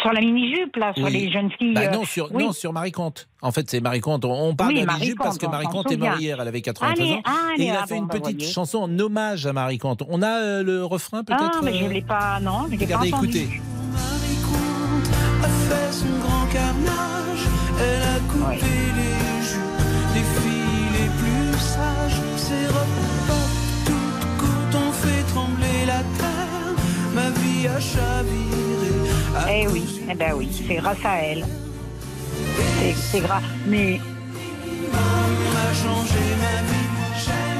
Sur la mini-jupe, là, sur Oui. les jeunes filles. Bah euh, non, sur, oui. non, sur Marie Comte. En fait, c'est Marie Comte. On parle Oui, de la Marie mini-jupe parce que Comte, Marie Comte est hier, elle avait 93 Allez, ans. allez, et il a ah fait bon, une bah, petite voyez. chanson en hommage à Marie Comte. On a euh, le refrain peut-être Ah, mais je euh, ne l'ai pas, non, je l'ai pas Regardez, entendu. écoutez. a fait son grand carnage. Elle a coupé les jupes des filles les plus sages. Ses robes toutes côtes ont fait trembler la terre. Ma vie a chaviré. Eh oui, eh ben oui, c'est grâce à elle. C'est- grâce. Mais ma vie.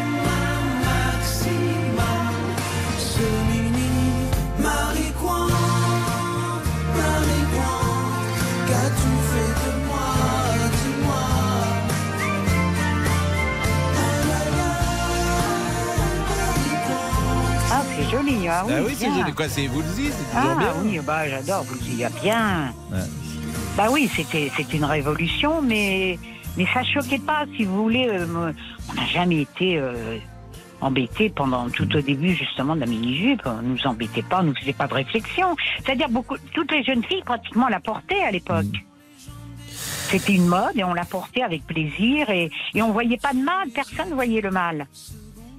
Joli, ah oui. Ah oui, c'est joli. Quoi, c'est c'est toujours Ah bien. oui, bah j'adore, vous y a bien. Ouais. Bah oui, c'était c'est une révolution, mais mais ça choquait pas, si vous voulez. euh, on n'a jamais été euh, embêtés pendant tout au début justement de la mini-jupe. On nous embêtait pas, on nous faisait pas de réflexion. C'est-à-dire beaucoup, toutes les jeunes filles pratiquement la portaient à l'époque. C'était une mode et on la portait avec plaisir et, et on voyait pas de mal, personne ne voyait le mal.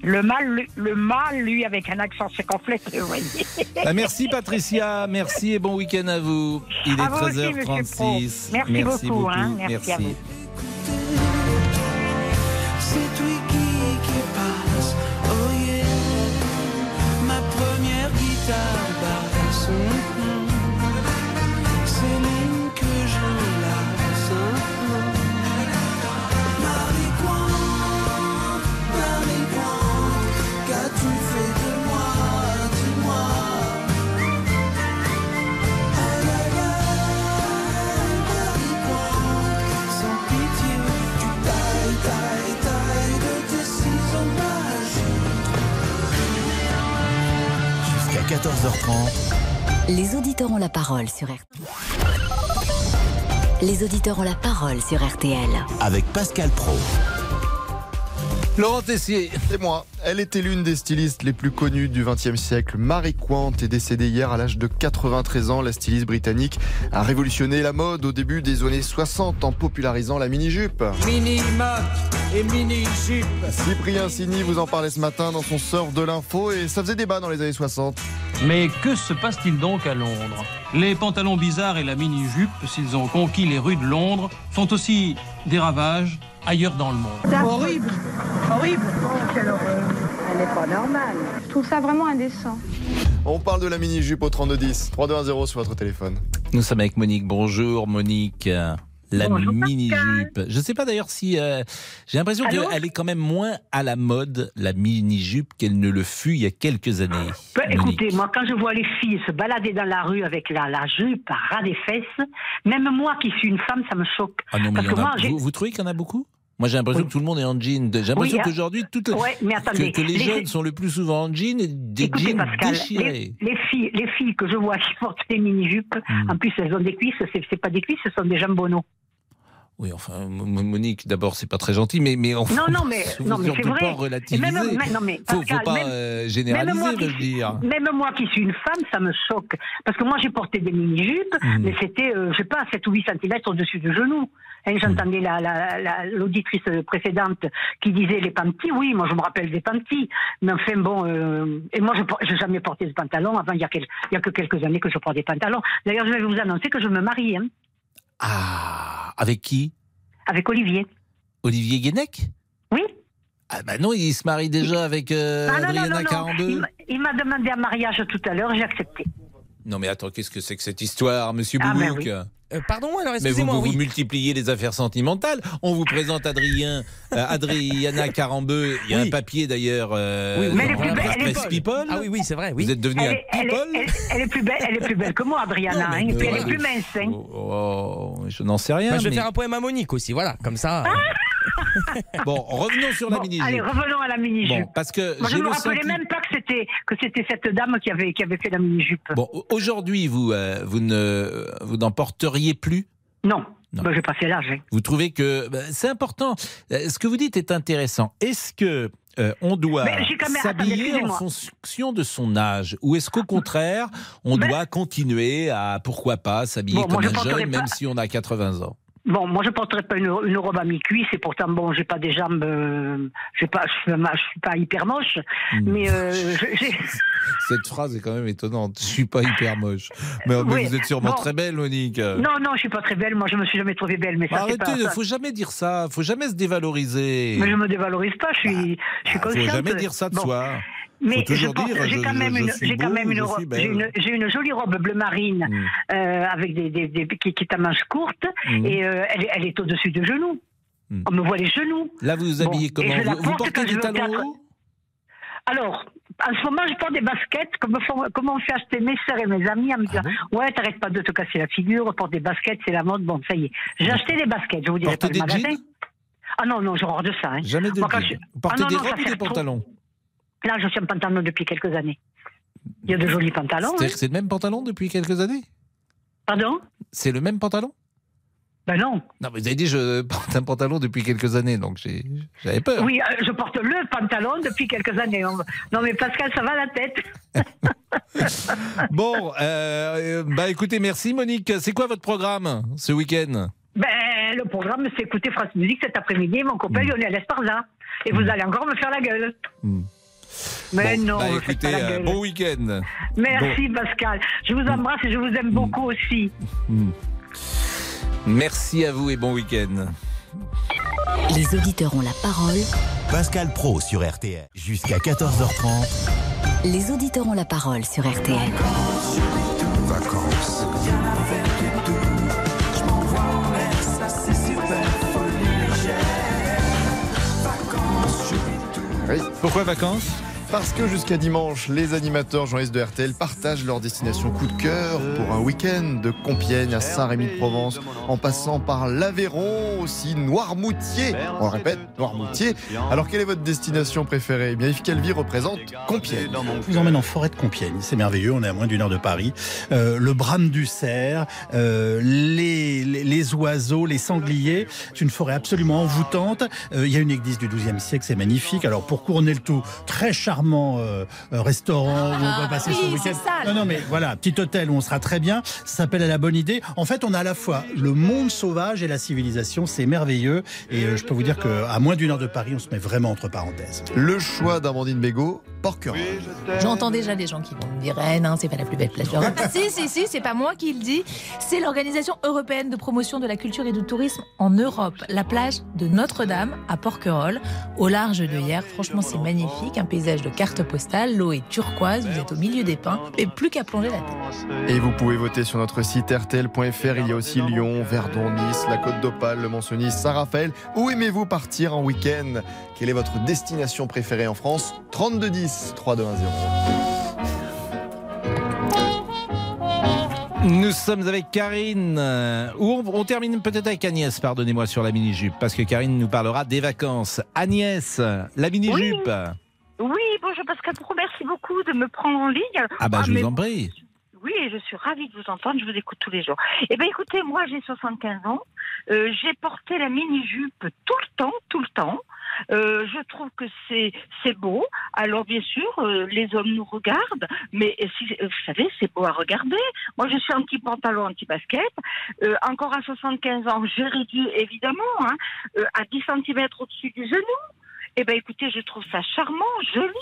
Le mal, le, le mal, lui, avec un accent circonflexe, le voyait. Ah, merci Patricia, merci et bon week-end à vous. Il est À vous aussi, monsieur Pro. 13h36. Merci beaucoup, hein, merci à vous. 14h30. Les auditeurs ont la parole sur RTL. Les auditeurs ont la parole sur RTL. Avec Pascal Pro. Laurent Tessier. C'est moi. Elle était l'une des stylistes les plus connues du XXe siècle. Marie Quant est décédée hier à l'âge de 93 ans. La styliste britannique a révolutionné la mode au début des années 60 en popularisant la mini-jupe. Mini moc et mini jupe. Cyprien Sini vous en parlait ce matin dans son surf de l'info et ça faisait débat dans les années 60. Mais que se passe-t-il donc à Londres? Les pantalons bizarres et la mini-jupe, s'ils ont conquis les rues de Londres, font aussi des ravages ailleurs dans le monde. Horrible, horrible. quelle horreur. Elle n'est pas normale. Je trouve ça vraiment indécent. On parle de la mini-jupe au 3210. 3210 sur votre téléphone. Nous sommes avec Monique. Bonjour Monique. La mini-jupe. Je ne sais pas d'ailleurs si... euh, J'ai l'impression qu'elle est quand même moins à la mode, la mini-jupe, qu'elle ne le fut il y a quelques années. Monique. écoutez, moi, quand je vois les filles se balader dans la rue avec la, la jupe à ras des fesses, même moi qui suis une femme, ça me choque. Ah non, mais Parce il y en que a- moi, j'ai- vous, vous trouvez qu'il y en a beaucoup? Moi, j'ai l'impression que tout le monde est en jean. J'ai l'impression Oui, ah, qu'aujourd'hui, toutes- ouais, mais attendez, que, que les, les- jeunes sont le plus souvent en jean et des Écoutez, jeans Pascal, déchirés. les, les filles, les filles que je vois qui portent des mini-jupes, Hmm. en plus elles ont des cuisses, c'est c'est pas des cuisses, ce sont des jambonneaux. Oui, enfin, Monique, d'abord, c'est pas très gentil, mais, mais enfin, Non, non, mais, vous- non, mais on c'est peut vrai. pas relativiser. Même- mais- non, mais faut, Pascal, faut pas même- euh, généraliser, même moi, je dire. même moi qui suis une femme, ça me choque. Parce que moi, j'ai porté des mini-jupes, Hmm. mais c'était, euh, je sais pas, 7 ou 8 cm au-dessus du genou. Hmm. Et J'entendais la- la- la- l'auditrice précédente qui disait les panties. Oui, moi, je me rappelle des panties. Mais enfin, bon, euh, et moi, je n'ai jamais porté de pantalon. Avant, il y, a quel- il y a que quelques années que je porte des pantalons. D'ailleurs, je vais vous annoncer que je me marie hein, Ah, avec qui? Avec Olivier. Olivier Guénec? Oui. Ah bah non, il se marie déjà avec euh, Ah, non, Adriana non, non. 42. Il m'a- Il m'a demandé un mariage tout à l'heure, j'ai accepté. Non mais attends, qu'est-ce que c'est que cette histoire, monsieur Ah, ben Boubouk oui. Euh, pardon, alors Mais vous, excusez-moi, vous, vous oui. multipliez les affaires sentimentales. On vous présente Adrien, euh, Adriana Carambeu. Il y a Oui. un papier d'ailleurs euh, Oui, mais elle est plus belle, elle est presse folle. People. Ah oui, oui, c'est vrai, oui. Vous êtes devenu Elle un elle, people elle, elle est plus belle, elle est plus belle que moi, Adriana. hein, et puis elle est plus mince. hein. Oh, je n'en sais rien. Bah, je vais mais- faire un poème à Monique aussi, voilà, comme ça. euh. Bon, revenons sur la Bon, mini-jupe. allez, revenons à la mini-jupe. Bon, parce que Moi, je ne me rappelais senti- même pas que c'était que c'était cette dame qui avait qui avait fait la mini-jupe. Bon, aujourd'hui, vous, euh, vous ne, vous n'en porteriez plus? Non. Non. Bah, passé l'âge. hein. Vous trouvez que bah, c'est important. Euh, Ce que vous dites est intéressant. Est-ce que euh, on doit s'habiller en fonction de son âge ou est-ce qu'au contraire on doit continuer à pourquoi pas s'habiller Bon, comme je un jeune pas- même si on a 80 ans? Bon, moi je porterai pas une, une robe à mi-cuisse et pourtant bon, j'ai pas des jambes, euh, j'ai pas, je suis, pas- je suis pas hyper moche, Hmm. mais euh. Cette phrase est quand même étonnante. Je suis pas hyper moche. Mais, mais Oui, vous êtes sûrement bon. très belle, Monique. Non, non, je suis pas très belle. Moi, je me suis jamais trouvée belle, mais ça c'est Arrêtez, pas. il ça. faut jamais dire ça. faut jamais se dévaloriser. Mais je me dévalorise pas. Je suis, je suis faut consciente. jamais dire ça de Bon. soi. Mais je j'ai quand même une, suis j'ai quand beau, même une, je robe- suis belle. j'ai une, j'ai une jolie robe bleu marine Mm. euh, avec des, des, des- qui, est à manches courtes Mm. et euh, elle, est- elle est au-dessus de genoux. Mm. On me voit les genoux. Là, vous vous Bon, habillez et comment vous, vous porte portez des talons Alors, en ce moment, je porte des baskets, comme font, comme on fait acheter mes sœurs et mes amis, en me disant Ah Ouais, t'arrêtes pas de te casser la figure, porte des baskets, c'est la mode. Bon, ça y est. J'ai acheté des baskets, je vous dirai Portez pas le magasin. jeans? Ah non, non, j'ai horreur de ça. Hein. Jamais de Moi, je- portez Ah non, des non, ça robes ou fait des trop. Là, je suis en pantalon depuis quelques années. Il y a de jolis pantalons. C'est-à-dire hein. que c'est le même pantalon depuis quelques années? Pardon? C'est le même pantalon? Ben non. Non, mais vous avez dit je porte un pantalon depuis quelques années, donc j'avais peur. Oui, euh, je porte le pantalon depuis quelques années. On- Non, mais Pascal, ça va la tête. Bon, euh, euh, bah écoutez, merci Monique. C'est quoi votre programme ce week-end? Ben, le programme, c'est écouter France Musique cet après-midi. Mon copain Hmm. Lionel Esparza. Et vous allez encore me faire la gueule. Mais Bon, non, bah, écoutez, pas la euh, bon week-end. Merci Pascal. Je vous embrasse et je vous aime beaucoup aussi. Mm. Merci à vous et bon week-end. Les auditeurs ont la parole. Pascal Pro sur RTL. Jusqu'à 14h30. Les auditeurs ont la parole sur RTL. Vacances. Oui. Pourquoi vacances? Parce que jusqu'à dimanche, les animateurs journalistes de RTL partagent leur destination coup de cœur pour un week-end de Compiègne à Saint-Rémy-de-Provence, en passant par l'Aveyron, aussi Noirmoutier. On le répète, Noirmoutier. Alors quelle est votre destination préférée? Eh bien, Yves Calvi représente Compiègne. Je vous emmène en forêt de Compiègne. C'est merveilleux. On est à moins d'une heure de Paris. Euh, le brame du cerf, euh, les, oiseaux, les sangliers. C'est une forêt absolument envoûtante. Euh, il y a une église du XIIe siècle. C'est magnifique. Alors, pour couronner le tout, très charmant euh, euh, restaurant où on va passer oui, son week-end. Non, non, mais voilà, petit hôtel où on sera très bien. Ça s'appelle à la bonne idée. En fait, on a à la fois le monde sauvage et la civilisation. C'est merveilleux. Et euh, je peux vous dire qu'à moins d'une heure de Paris, on se met vraiment entre parenthèses. Le choix d'Amandine Bégaud, Porquerolles. J'entends déjà des gens qui vont me dire Eh non, c'est pas la plus belle plage d'Europe. si, si, si, c'est pas moi qui le dis. C'est l'Organisation européenne de promotion de la culture et du tourisme en Europe. La plage de Notre-Dame à Porquerolles, au large de hier. Franchement, c'est magnifique. Un paysage de carte postale. L'eau est turquoise. Vous êtes au milieu des pins. Et plus qu'à plonger la tête. Et vous pouvez voter sur notre site rtl.fr. Il y a aussi Lyon, Verdon, Nice, la Côte d'Opale, le Mont-Cenis, Saint-Raphaël. Où aimez-vous partir en week-end? Quelle est votre destination préférée en France? 3210 3210. Nous sommes avec Karine, euh, ou on, on termine peut-être avec Agnès, pardonnez-moi, sur la mini-jupe, parce que Karine nous parlera des vacances. Agnès, la mini-jupe. Oui, bonjour Pascal Pro, merci beaucoup de me prendre en ligne. Ah bah je mais- vous en prie. Oui, je suis ravie de vous entendre, je vous écoute tous les jours. Eh bien écoutez, moi j'ai 75 ans, Euh, j'ai porté la mini-jupe tout le temps, tout le temps. Euh, je trouve que c'est c'est beau. Alors bien sûr, euh, les hommes nous regardent, mais si, vous savez, c'est beau à regarder. Moi, je suis anti-pantalon, anti-basket. Euh, encore à 75 ans, j'ai réduit évidemment hein, euh, à 10 cm au-dessus du genou. Eh ben écoutez, je trouve ça charmant, joli.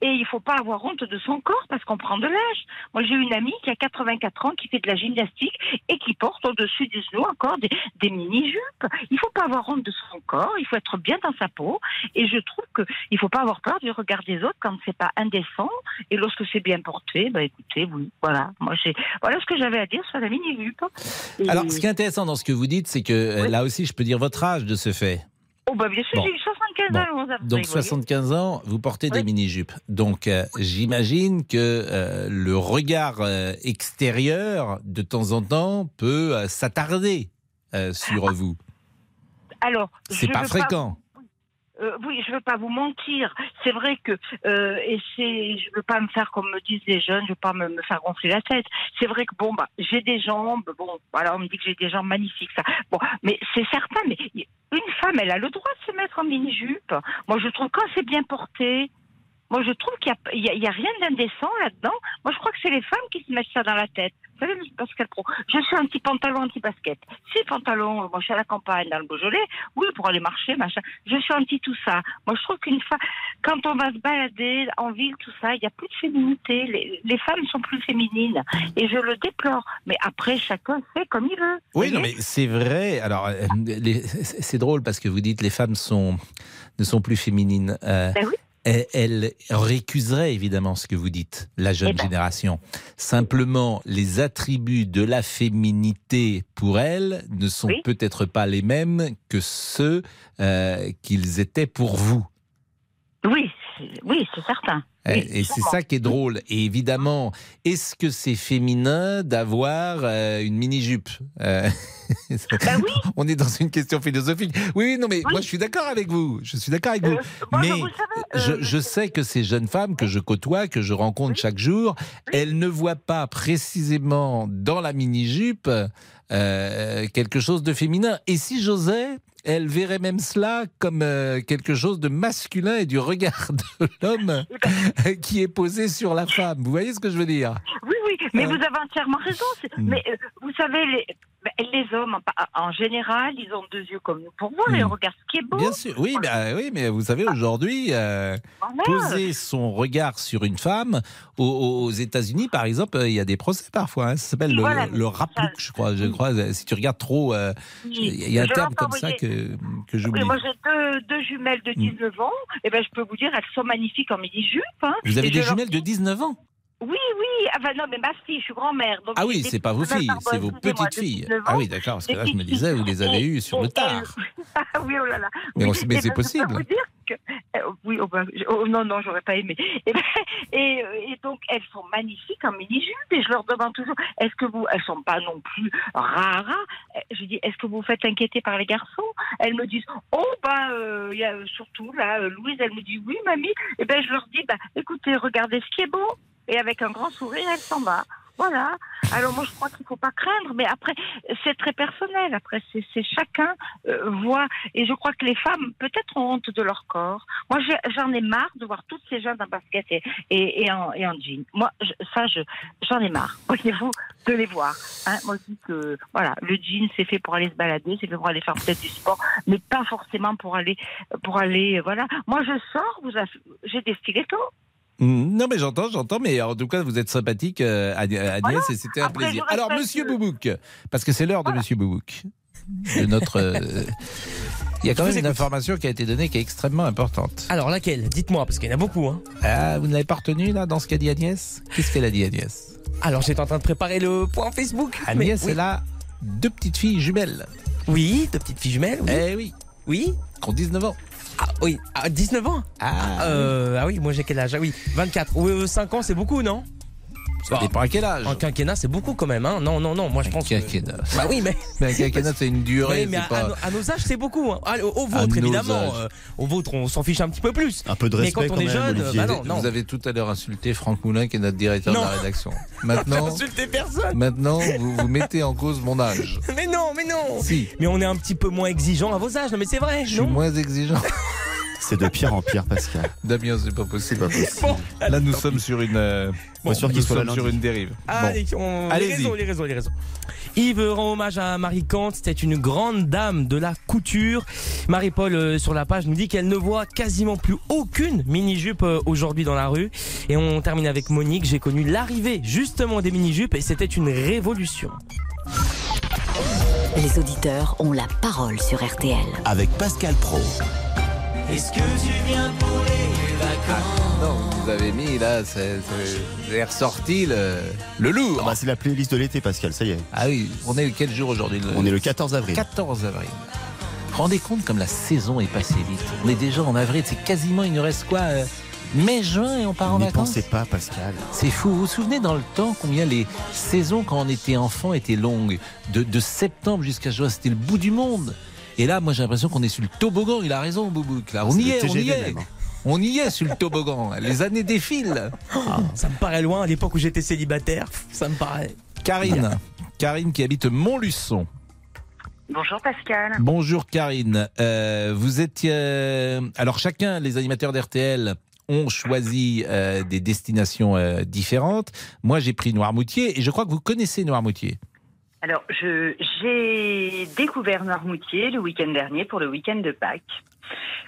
Et il faut pas avoir honte de son corps parce qu'on prend de l'âge. Moi, j'ai une amie qui a 84 ans, qui fait de la gymnastique et qui porte au-dessus du genou encore des, des mini-jupes. Il faut pas avoir honte de son corps. Il faut être bien dans sa peau. Et je trouve que il faut pas avoir peur du regard des autres quand c'est pas indécent. Et lorsque c'est bien porté, bah écoutez, oui, voilà. Moi, j'ai, voilà ce que j'avais à dire sur la mini-jupe. Et- Alors, ce qui est intéressant dans ce que vous dites, c'est que euh, là aussi, je peux dire votre âge de ce fait. Oh, bah bien sûr, Bon. j'ai eu 75 Bon. ans le 11 avril, Donc vous voyez. 75 ans, vous portez des mini-jupes. Donc euh, j'imagine que euh, le regard euh, extérieur, de temps en temps, peut s'attarder sur vous. Alors, C'est pas fréquent. Euh, oui, je veux pas vous mentir. C'est vrai que euh, et c'est, je veux pas me faire comme me disent les jeunes, je veux pas me, faire gonfler la tête. C'est vrai que bon bah j'ai des jambes, bon voilà on me dit que j'ai des jambes magnifiques ça. Bon, mais c'est certain. Mais une femme, elle a le droit de se mettre en mini jupe. Moi je trouve quand c'est bien porté. Moi, je trouve qu'il n'y a, y a- il y a rien d'indécent là-dedans. Moi, je crois que c'est les femmes qui se mettent ça dans la tête. Vous savez, Pascal Pro, je suis anti-pantalon, anti-basket. Si pantalon, moi, je suis à la campagne, dans le Beaujolais, oui, pour aller marcher, machin. Je suis anti tout ça. Moi, je trouve qu'une femme, quand on va se balader en ville, tout ça, il n'y a plus de féminité. Les, les femmes sont plus féminines. Et je le déplore. Mais après, chacun fait comme il veut. Oui, non, mais c'est vrai. Alors, euh, c'est c'est drôle parce que vous dites les femmes sont ne sont plus féminines. Euh, Ben oui. Elles récuseraient évidemment ce que vous dites, la jeune Eh ben. génération. Simplement, les attributs de la féminité pour elles ne sont peut-être pas les mêmes que ceux euh, qu'ils étaient pour vous. Oui, c'est- certain. Euh, Oui, Et c'est ça qui est drôle. Et évidemment, est-ce que c'est féminin d'avoir euh, une mini-jupe Euh, Ben On est dans une question philosophique. Oui, non, mais moi je suis d'accord avec vous. Je suis d'accord avec vous. mais je, je sais que ces jeunes femmes que je côtoie, que je rencontre chaque jour, elles ne voient pas précisément dans la mini-jupe euh, quelque chose de féminin. Et si j'osais, elles verraient même cela comme euh, quelque chose de masculin et du regard de l'homme qui est posé sur la femme. Vous voyez ce que je veux dire? Oui, oui, mais Euh. vous avez entièrement raison. Mm. Mais euh, vous savez, les, les hommes, en, général, ils ont deux yeux comme nous pour voir et Mm. regarde ce qui est beau. Bien sûr, oui, bah, oui, mais vous savez, aujourd'hui, euh, Voilà. poser son regard sur une femme, aux, aux États-Unis, par exemple, euh, il y a des procès parfois. hein, ça s'appelle le, Voilà, le je crois. Je crois euh, si tu regardes trop, euh, Oui. il y a un Je terme comme ça que, que Oui, j'oublie. moi j'ai deux, deux jumelles de 19 ans, et ben je peux vous dire, elles sont magnifiques en mini-jupe. hein. Vous avez des leur jumelles de 19 ans? Oui, oui, ah ben non, mais ma fille, je suis grand-mère. donc Ah oui, c'est pas vos filles, c'est vos petites filles. 19 Ah oui, d'accord, parce que là, je me disais, vous les avez eues sur le tard. Ah oui, oh là là. Mais Oui, on- mais eh c'est ben, je peux possible. vous dire que, euh, oui, oh, ben, oh, non, non, j'aurais pas aimé. Et, ben, et, euh, et donc, elles sont magnifiques en mini-jupe et je leur demande toujours, est-ce que vous, elles sont pas non plus rares. Je dis, est-ce que vous vous faites inquiéter par les garçons? Elles me disent, oh, bah, euh, il y a euh, surtout là, euh, Louise, elle me dit, oui, mamie. Et ben, je leur dis, bah, écoutez, regardez ce qui est beau. Et avec un grand sourire, elle s'en va. Voilà. Alors moi, je crois qu'il faut pas craindre, mais après, c'est très personnel. Après, c'est chacun euh, voit. Et je crois que les femmes, peut-être, ont honte de leur corps. Moi, j'en ai marre de voir toutes ces jeunes en basket et, en, et jean. Moi, ça, je- j'en ai marre. Voyez-vous, de les voir. Hein, moi, je dis que voilà, le jean, c'est fait pour aller se balader, c'est fait pour aller faire peut-être du sport, mais pas forcément pour aller, pour aller, euh, voilà. Moi, je sors, j'ai des stilettos. Non, mais j'entends, j'entends, mais en tout cas, vous êtes sympathique, euh, Ag- Agnès, et c'était un Après, plaisir. Alors, Monsieur le- Boubouk, parce que c'est l'heure de Monsieur Boubouk, de notre. euh, Il y a quand Je même une écoute. information qui a été donnée qui est extrêmement importante. Alors laquelle? Dites-moi, parce qu'il y en a beaucoup. Hein. Ah, vous ne l'avez pas retenu, là, dans ce qu'a dit Agnès? Qu'est-ce qu'elle a dit, Agnès? Alors j'étais en train de préparer le point Facebook. Agnès, mais- elle a deux petites filles jumelles. Oui, deux petites filles jumelles. Oui. Eh oui. Oui. Qui ont 19 ans. Ah oui, à 19 ans. Ah, euh, ah oui, moi j'ai quel âge? Ah oui, 24. Oui, euh, 5 ans, c'est beaucoup, non? Ça dépend à quel âge. Un quinquennat, c'est beaucoup quand même. Hein non, non, non, moi je pense que... quinquennat. Bah oui, mais... Mais un quinquennat, c'est une durée. Oui, mais à, pas... à nos- âges, c'est beaucoup. hein. Au, vôtre, évidemment. euh, au vôtre, on s'en fiche un petit peu plus. Un peu de mais respect quand on quand est jeune, bah non, non. Vous avez tout à l'heure insulté Franck Moulin, qui est notre directeur Non. de la rédaction. Maintenant, Insultez personne. maintenant vous, vous mettez en cause mon âge. Mais non, mais non. Si. Mais on est un petit peu moins exigeant à vos âges. Non, mais c'est vrai, Je suis moins exigeant. C'est de pire en pire, Pascal. Damien, c'est pas possible. Pas possible. Bon, Là, nous sommes sur une, euh, sûr nous sommes sur une dérive. Allez, on... les Allez-y. raisons, les raisons, les raisons. Yves rend hommage à Marie Kant, c'était une grande dame de la couture. Marie-Paul euh, sur la page nous dit qu'elle ne voit quasiment plus aucune mini-jupe euh, aujourd'hui dans la rue. Et on termine avec Monique, j'ai connu l'arrivée justement des mini-jupes et c'était une révolution. Les auditeurs ont la parole sur RTL. Avec Pascal Pro. Est-ce que tu viens pour les vacances? Non, vous avez mis là, c'est ressorti le, le lourd. Ah bah, c'est la playlist de l'été, Pascal, ça y est. Ah oui, on est quel jour aujourd'hui On est le 14 avril. 14 avril. Rendez compte comme la saison est passée vite? On est déjà en avril, c'est quasiment, il nous reste quoi euh, Mai, juin et on part en N'y vacances? pensez pas, Pascal. C'est fou. Vous vous souvenez dans le temps combien les saisons quand on était enfant étaient longues? De, de septembre jusqu'à juin, c'était le bout du monde. Et là, moi j'ai l'impression qu'on est sur le toboggan. Il a raison, Boubouk. Là, on y est, on y est. On y est sur le toboggan. Les années défilent. Ça me paraît loin à l'époque où j'étais célibataire. Ça me paraît. Karine. Karine qui habite Montluçon. Bonjour Pascal. Bonjour Karine. Euh, vous étiez euh, alors chacun les animateurs d'RTL ont choisi euh, des destinations euh, différentes. Moi j'ai pris Noirmoutier et je crois que vous connaissez Noirmoutier. Alors, j'ai découvert Noirmoutier le week-end dernier pour le week-end de Pâques.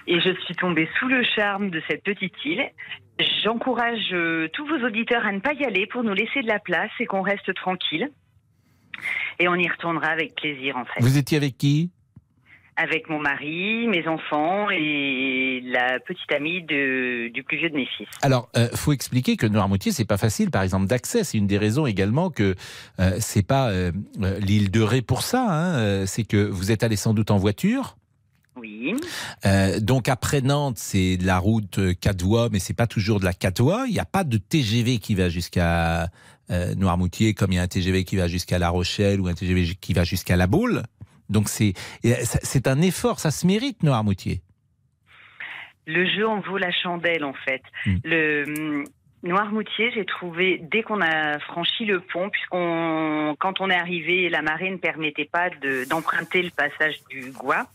Et je suis tombée sous le charme de cette petite île. J'encourage euh, tous vos auditeurs à ne pas y aller pour nous laisser de la place et qu'on reste tranquille. Et on y retournera avec plaisir, en fait. Vous étiez avec qui? Avec mon mari, mes enfants et la petite amie de- du plus vieux de mes fils. Alors, euh, faut expliquer que Noirmoutier, c'est pas facile, par exemple, d'accès. C'est une des raisons également que euh, c'est pas euh, euh, l'île de Ré pour ça. hein. Euh, C'est que vous êtes allé sans doute en voiture. Oui. Euh, donc après Nantes, c'est de la route quatre voies, mais c'est pas toujours de la quatre voies. Il n'y a pas de TGV qui va jusqu'à euh, Noirmoutier, comme il y a un TGV qui va jusqu'à La Rochelle ou un TGV qui va jusqu'à La Baule. Donc c'est euh, c'est un effort, ça se mérite Noirmoutier. Le jeu en vaut la chandelle, en fait. Mm. Le hum, Noirmoutier, j'ai trouvé, dès qu'on a franchi le pont, puisqu'on, quand on est arrivé, la marée ne permettait pas de- d'emprunter le passage du Gois.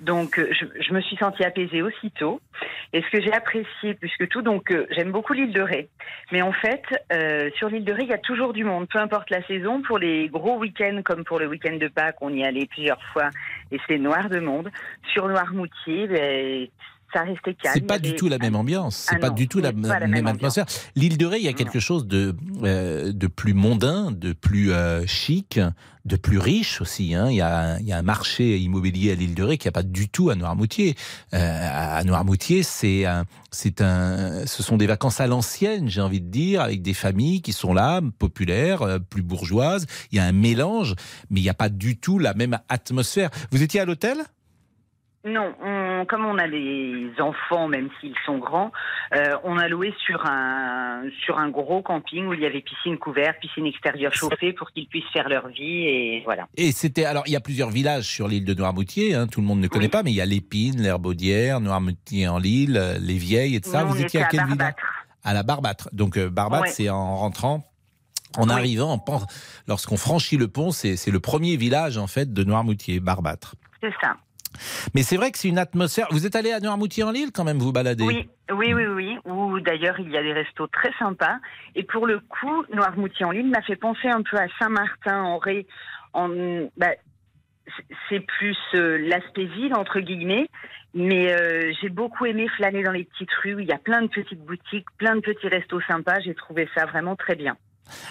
Donc, euh, je, je me suis sentie apaisée aussitôt. Et ce que j'ai apprécié plus que tout, donc, euh, j'aime beaucoup l'île de Ré. Mais en fait, euh, sur l'île de Ré, il y a toujours du monde, peu importe la saison. Pour les gros week-ends, comme pour le week-end de Pâques, on y allait plusieurs fois et c'est noir de monde. Sur Noirmoutier, ben, ça restait calme. C'est pas du tout la même ambiance, c'est Ah pas non, du tout la, même, même atmosphère. L'île de Ré, il y a quelque chose de euh, de plus mondain, de plus euh, chic, de plus riche aussi. Hein. Il, y a, un- il y a un marché immobilier à l'île de Ré qui n'y a pas du tout à Noirmoutier. Euh, à Noirmoutier, c'est un, c'est un, ce sont des vacances à l'ancienne, j'ai envie de dire, avec des familles qui sont là, populaires, euh, plus bourgeoises. Il y a un mélange, mais il n'y a pas du tout la même atmosphère. Vous étiez à l'hôtel? Non, on- comme on a des enfants, même s'ils sont grands, euh, on a loué sur un sur un gros camping où il y avait piscine couverte, piscine extérieure chauffée pour qu'ils puissent faire leur vie et voilà. Et c'était alors il y a plusieurs villages sur l'île de Noirmoutier, hein, tout le monde ne connaît pas, mais il y a l'Épine, l'Herbaudière, Noirmoutier en l'île, euh, les Vieilles et tout ça. Nous, Vous étiez à à quel village. À la Barbâtre. Donc euh, Barbâtre, Ouais. c'est en rentrant. En arrivant, lorsqu'on franchit le pont, c'est c'est le premier village en fait de Noirmoutier, Barbâtre. C'est ça. Mais c'est vrai que c'est une atmosphère. Vous êtes allé à Noirmoutier en l'île quand même, vous baladez Oui, oui, oui, oui. Où d'ailleurs il y a des restos très sympas. Et pour le coup, Noirmoutier en l'île m'a fait penser un peu à Saint-Martin en Ré. Bah, c'est plus euh, l'aspect ville, entre guillemets. Mais euh, j'ai beaucoup aimé flâner dans les petites rues. Il y a plein de petites boutiques, plein de petits restos sympas. J'ai trouvé ça vraiment très bien.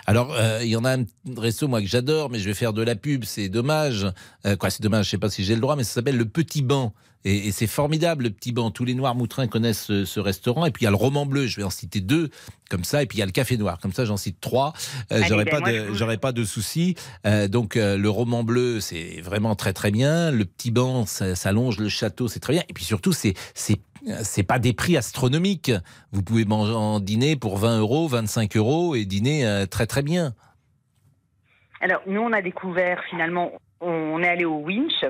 Alors, euh, il y en a un resto, moi, que j'adore, mais je vais faire de la pub, c'est dommage. Euh, quoi, c'est dommage, je sais pas si j'ai le droit, mais ça s'appelle Le Petit Banc. Et, et c'est formidable, Le Petit Banc. Tous les Noirs moutrins connaissent ce, ce restaurant. Et puis, il y a le Roman Bleu, je vais en citer deux, comme ça. Et puis, il y a le Café Noir, comme ça, j'en cite trois. Euh, Allez, j'aurais pas, de, j'aurais pas de soucis. Euh, donc, euh, le Roman Bleu, c'est vraiment très, très bien. Le Petit Banc, ça, ça longe le château, c'est très bien. Et puis, surtout, c'est, c'est c'est pas des prix astronomiques. Vous pouvez manger en dîner pour 20 euros, 25 euros et dîner euh, très très bien. Alors, nous, on a découvert finalement, on est allé au Winch.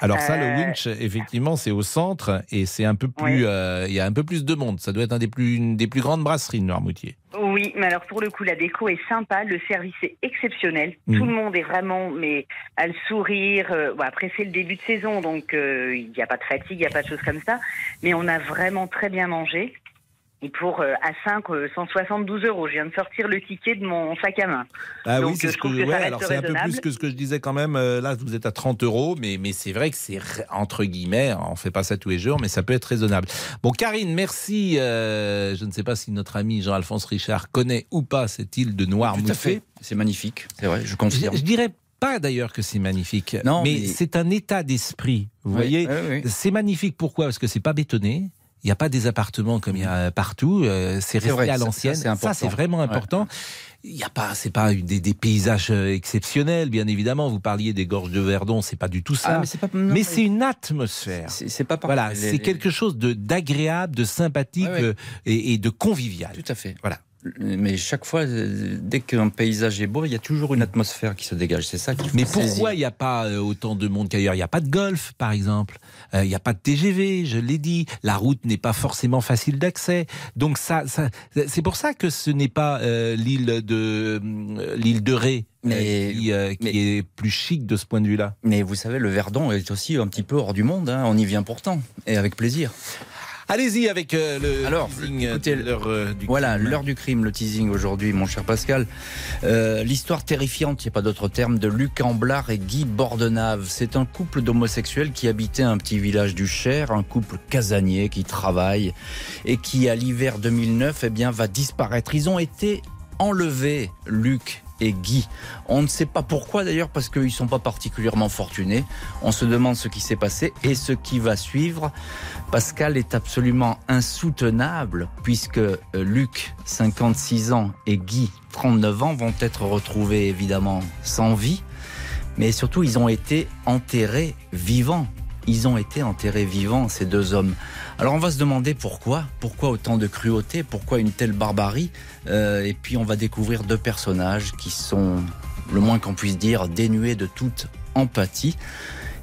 Alors ça, le Euh, winch, effectivement, c'est au centre et c'est un peu plus, euh, il y a un peu plus de monde. Ça doit être un des plus, une des plus grandes brasseries de Noirmoutier. Oui, mais alors pour le coup, la déco est sympa, le service est exceptionnel. Mhm. Tout le monde est vraiment, mais à le sourire. euh, bon, après, c'est le début de saison, donc euh, il n'y a pas de fatigue, il n'y a pas de choses comme ça. Mais on a vraiment très bien mangé. Et pour euh, à 5, euh, 172 euros. Je viens de sortir le ticket de mon sac à main. Ah donc oui, c'est euh, ce je que, trouve que ouais, ça reste alors c'est un peu plus que ce que je disais quand même. Euh, Là, vous êtes à 30 euros, mais, mais c'est vrai que c'est entre guillemets, on fait pas ça tous les jours, mais ça peut être raisonnable. Bon, Karine, merci. Euh, je ne sais pas si notre ami Jean-Alphonse Richard connaît ou pas cette île de Noirmoutier. Tout à fait. C'est magnifique. C'est vrai, je confirme. Je, je dirais pas d'ailleurs que c'est magnifique, Non, mais, mais- c'est un état d'esprit. Vous Oui, voyez, oui, oui. c'est magnifique. Pourquoi? Parce que c'est pas bétonné. Il n'y a pas des appartements comme il y a partout. euh, c'est resté vrai, à l'ancienne. ça, c'est important. vraiment Ouais. important. Il n'y a pas, c'est pas des, des paysages euh, exceptionnels, bien évidemment. Vous parliez des gorges de Verdon, c'est pas du tout ça. Ah, mais c'est une atmosphère. C'est pas. Voilà, c'est quelque chose d'agréable, de sympathique Ouais, ouais. euh, et, et de convivial. Tout à fait. Voilà. Mais chaque fois, euh, dès qu'un paysage est beau, il y a toujours une atmosphère qui se dégage. C'est ça faut Mais pourquoi il n'y a pas euh, autant de monde qu'ailleurs? Il n'y a pas de golf, par exemple. Euh, Il n'y a pas de TGV, je l'ai dit. La route n'est pas forcément facile d'accès. Donc ça, ça c'est pour ça que ce n'est pas euh, l'île de euh, l'île de Ré Mais- qui, qui est plus chic de ce point de vue-là. Mais vous savez, le Verdon est aussi un petit peu hors du monde. hein. On y vient pourtant, et avec plaisir. Allez-y avec euh, le Alors, teasing écoutez, l'heure euh, du Voilà, l'heure du crime, le teasing aujourd'hui, mon cher Pascal. Euh, L'histoire terrifiante, il n'y a pas d'autre terme, de Luc Amblard et Guy Bordenave. C'est un couple d'homosexuels qui habitait un petit village du Cher, un couple casanier qui travaille et qui, à l'hiver 2009, eh bien, va disparaître. Ils ont été enlevés, Luc et Guy. On ne sait pas pourquoi d'ailleurs, parce qu'ils ne sont pas particulièrement fortunés. On se demande ce qui s'est passé et ce qui va suivre. Pascal est absolument insoutenable puisque euh, Luc, 56 ans, et Guy, 39 ans, vont être retrouvés évidemment sans vie. Mais surtout, ils ont été enterrés vivants. Ils ont été enterrés vivants, ces deux hommes. Alors on va se demander pourquoi, pourquoi autant de cruauté, pourquoi une telle barbarie? Euh, et puis on va découvrir deux personnages qui sont, le moins qu'on puisse dire, dénués de toute empathie.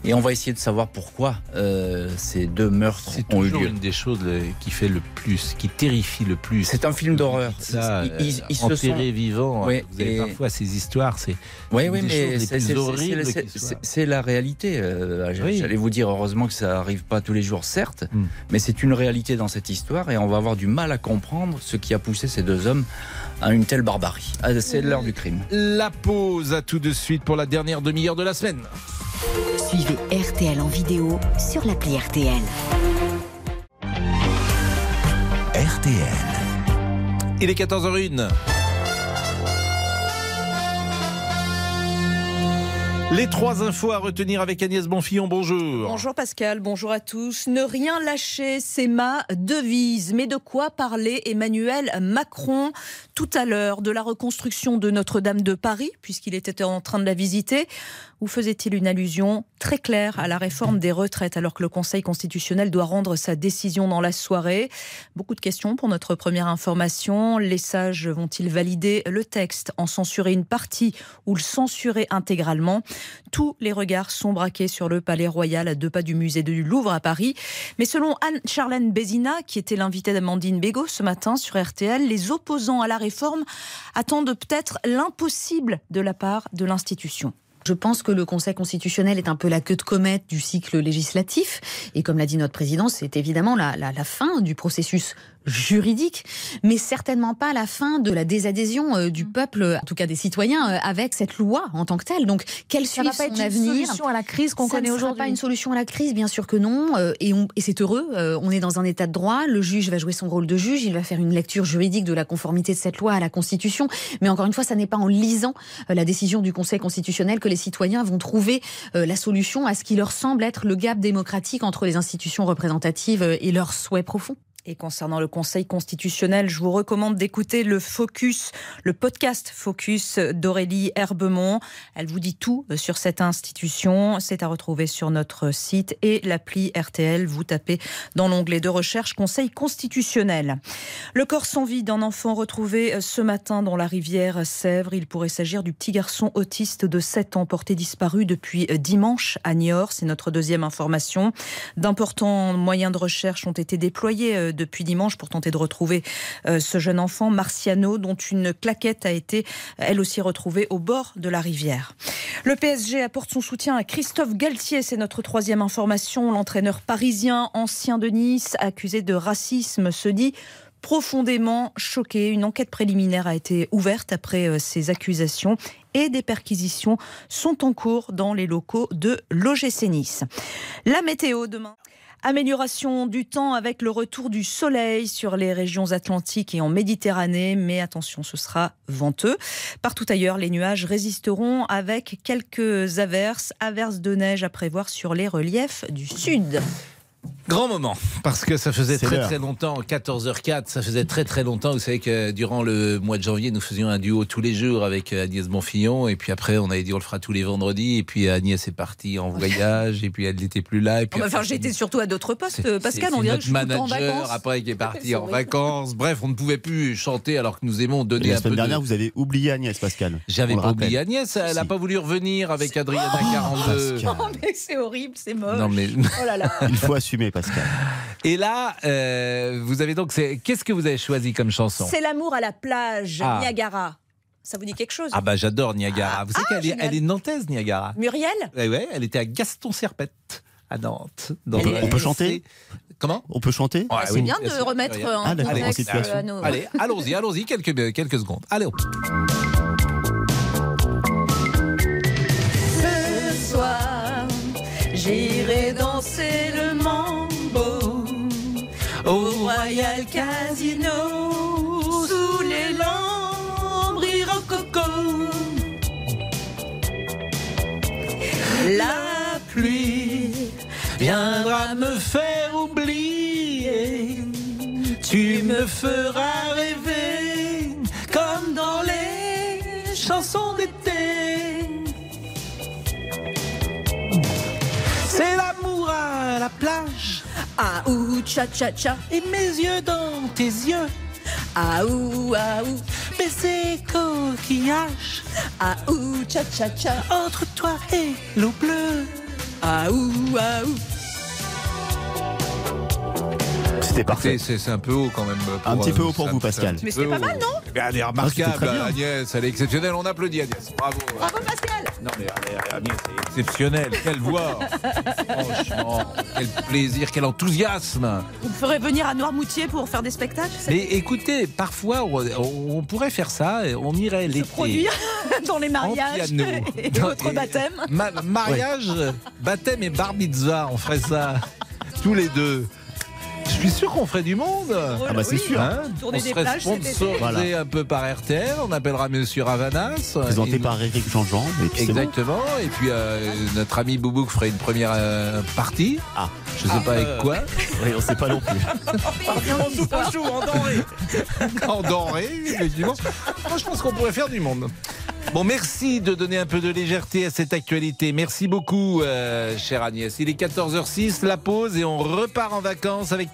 Et on va essayer de savoir pourquoi euh, ces deux meurtres C'est ont eu toujours lieu. une des choses euh, qui fait le plus, qui terrifie le plus. C'est un film d'horreur. Ça, Ils- ils- euh, se sont- vivant. Oui, vous avez et- parfois ces histoires, c'est Oui, oui, mais c'est- c'est- c'est- c'est- c'est- c'est la réalité. euh, Oui. J'allais vous dire, heureusement que ça arrive pas tous les jours, certes, Hmm. mais c'est une réalité dans cette histoire et on va avoir du mal à comprendre ce qui a poussé ces deux hommes à une telle barbarie. Ah, C'est l'heure du crime. La pause à tout de suite pour la dernière demi-heure de la semaine. Suivez RTL en vidéo sur l'appli RTL. RTL. Il est 14h01. Les trois infos à retenir avec Agnès Bonfillon, bonjour. Bonjour Pascal, bonjour à tous. Ne rien lâcher, c'est ma devise. Mais de quoi parlait Emmanuel Macron? Tout à l'heure De la reconstruction de Notre-Dame de Paris, puisqu'il était en train de la visiter Ou faisait-il une allusion très claire à la réforme des retraites alors que le Conseil constitutionnel doit rendre sa décision dans la soirée? Beaucoup de questions pour notre première information. Les sages vont-ils valider le texte, en censurer une partie ou le censurer intégralement? Tous les regards sont braqués sur le Palais Royal à deux pas du musée du Louvre à Paris. Mais selon Anne-Charlène Bézina, qui était l'invitée d'Amandine Bégaud ce matin sur RTL, les opposants à la réforme attendent peut-être l'impossible de la part de l'institution. Je pense que le Conseil constitutionnel est un peu la queue de comète du cycle législatif. Et comme l'a dit notre président, c'est évidemment la, la- la fin du processus juridique, mais certainement pas la fin de la désadhésion euh, du peuple, en tout cas des citoyens, euh, avec cette loi en tant que telle. Donc, quelle Ça suit va pas son être une avenir? solution à la crise qu'on Ça connaît ne aujourd'hui. pas une solution à la crise, bien sûr que non, euh, et, et c'est heureux. on est dans un état de droit. Le juge va jouer son rôle de juge. Il va faire une lecture juridique de la conformité de cette loi à la Constitution. Mais encore une fois, ça n'est pas en lisant la décision du Conseil constitutionnel que les citoyens vont trouver la solution à ce qui leur semble être le gap démocratique entre les institutions représentatives et leurs souhaits profonds. Et concernant le Conseil constitutionnel, je vous recommande d'écouter le Focus, le podcast Focus d'Aurélie Herbemont. Elle vous dit tout euh, sur cette institution. C'est à retrouver sur notre site et l'appli RTL. Vous tapez dans l'onglet de recherche Conseil constitutionnel. Le corps sans vie d'un enfant retrouvé euh, ce matin dans la rivière Sèvres. Il pourrait s'agir du petit garçon autiste de 7 ans porté disparu depuis euh, dimanche à Niort. C'est notre deuxième information. D'importants moyens de recherche ont été déployés depuis dimanche pour tenter de retrouver euh, ce jeune enfant, Marciano, dont une claquette a été elle aussi retrouvée au bord de la rivière. Le PSG apporte son soutien à Christophe Galtier, c'est notre troisième information. L'entraîneur parisien, ancien de Nice, accusé de racisme, se dit profondément choqué. Une enquête préliminaire a été ouverte après euh, ces accusations et des perquisitions sont en cours dans les locaux de l'OGC Nice. La météo demain. Amélioration du temps avec le retour du soleil sur les régions atlantiques et en Méditerranée, mais attention, ce sera venteux. Partout ailleurs, les nuages résisteront avec quelques averses, averses de neige à prévoir sur les reliefs du sud. Grand moment, parce que ça faisait très très longtemps, 14h04, ça faisait très très longtemps. Vous savez que durant le mois de janvier, nous faisions un duo tous les jours avec euh, Agnès Bonfillon, et puis après, on avait dit on le fera tous les vendredis, et puis Agnès est partie en voyage, et puis elle n'était plus là. Et puis Enfin, après, j'étais surtout à d'autres postes, Pascal, on dirait que je en manager vacances. après qui est parti en vacances. Bref, on ne pouvait plus chanter alors que nous aimons donner la un peu semaine dernière, de... vous avez oublié Agnès Pascal. J'avais pas oublié Agnès, elle n'a Si. pas voulu revenir avec Adriana 42. Pascal. Oh, mais c'est horrible, c'est moche. Non, mais- Oh là là. Il faut assumer, Pascal. Et là, euh, vous avez donc, qu'est-ce que vous avez choisi comme chanson? C'est l'amour à la plage, Ah. Niagara. Ça vous dit quelque chose? Ah bah j'adore Niagara. Vous savez Ah, qu'elle est, génial. elle est nantaise Niagara. Muriel? Ouais, ouais, elle était à Gaston Serpette à Nantes. dans On peut chanter? Comment? On peut chanter? Ouais, C'est oui, bien de remettre en Ah, contexte situation. euh, nos- Allez, allons-y, allons-y, quelques, quelques secondes. Allez. Ce soir, j'irai danser La pluie Viendra me faire oublier. Tu me feras rêver comme dans les chansons d'été. C'est l'amour à la plage ah ou cha cha cha et mes yeux dans tes yeux. Ah ou ah ou Mais ces coquillages ah ou cha cha cha entre toi et l'eau bleue. ah ou ah ou C'était parfait. C'est c'est un peu haut quand même. Un petit peu euh, haut pour vous, Pascal. Mais c'est pas mal, non Eh bien, Elle est c'était remarquable. Agnès. Elle est exceptionnelle. On applaudit Agnès. Bravo. bravo Pascal Non mais Agnès est exceptionnelle. Quelle voix. Franchement, quel plaisir, quel enthousiasme. vous me ferez venir à Noirmoutier pour faire des spectacles c'est- Mais écoutez, parfois on, on pourrait faire ça. On irait l'été. produire dans les mariages piano. et et- baptêmes Ma- mariage, baptême et bar mitzvah, on ferait ça tous les deux. Je suis sûr qu'on ferait du monde. Ah bah c'est sûr. Hein on serait plages sponsorisé Voilà. un peu par RTL. On appellera Monsieur Ravanas. Présenté Et par Eric Jean-Jean. bon. Exactement. Et puis euh, notre ami Boubouk ferait une première euh, partie. Ah. Je sais pas avec quoi. Oui, on sait pas non plus. en soupe au chou, en denrée. en denrée, effectivement. Moi, je pense qu'on pourrait faire du monde. Bon, merci de donner un peu de légèreté à cette actualité. Merci beaucoup, euh, chère Agnès. Il est 14h06, la pause et on repart en vacances avec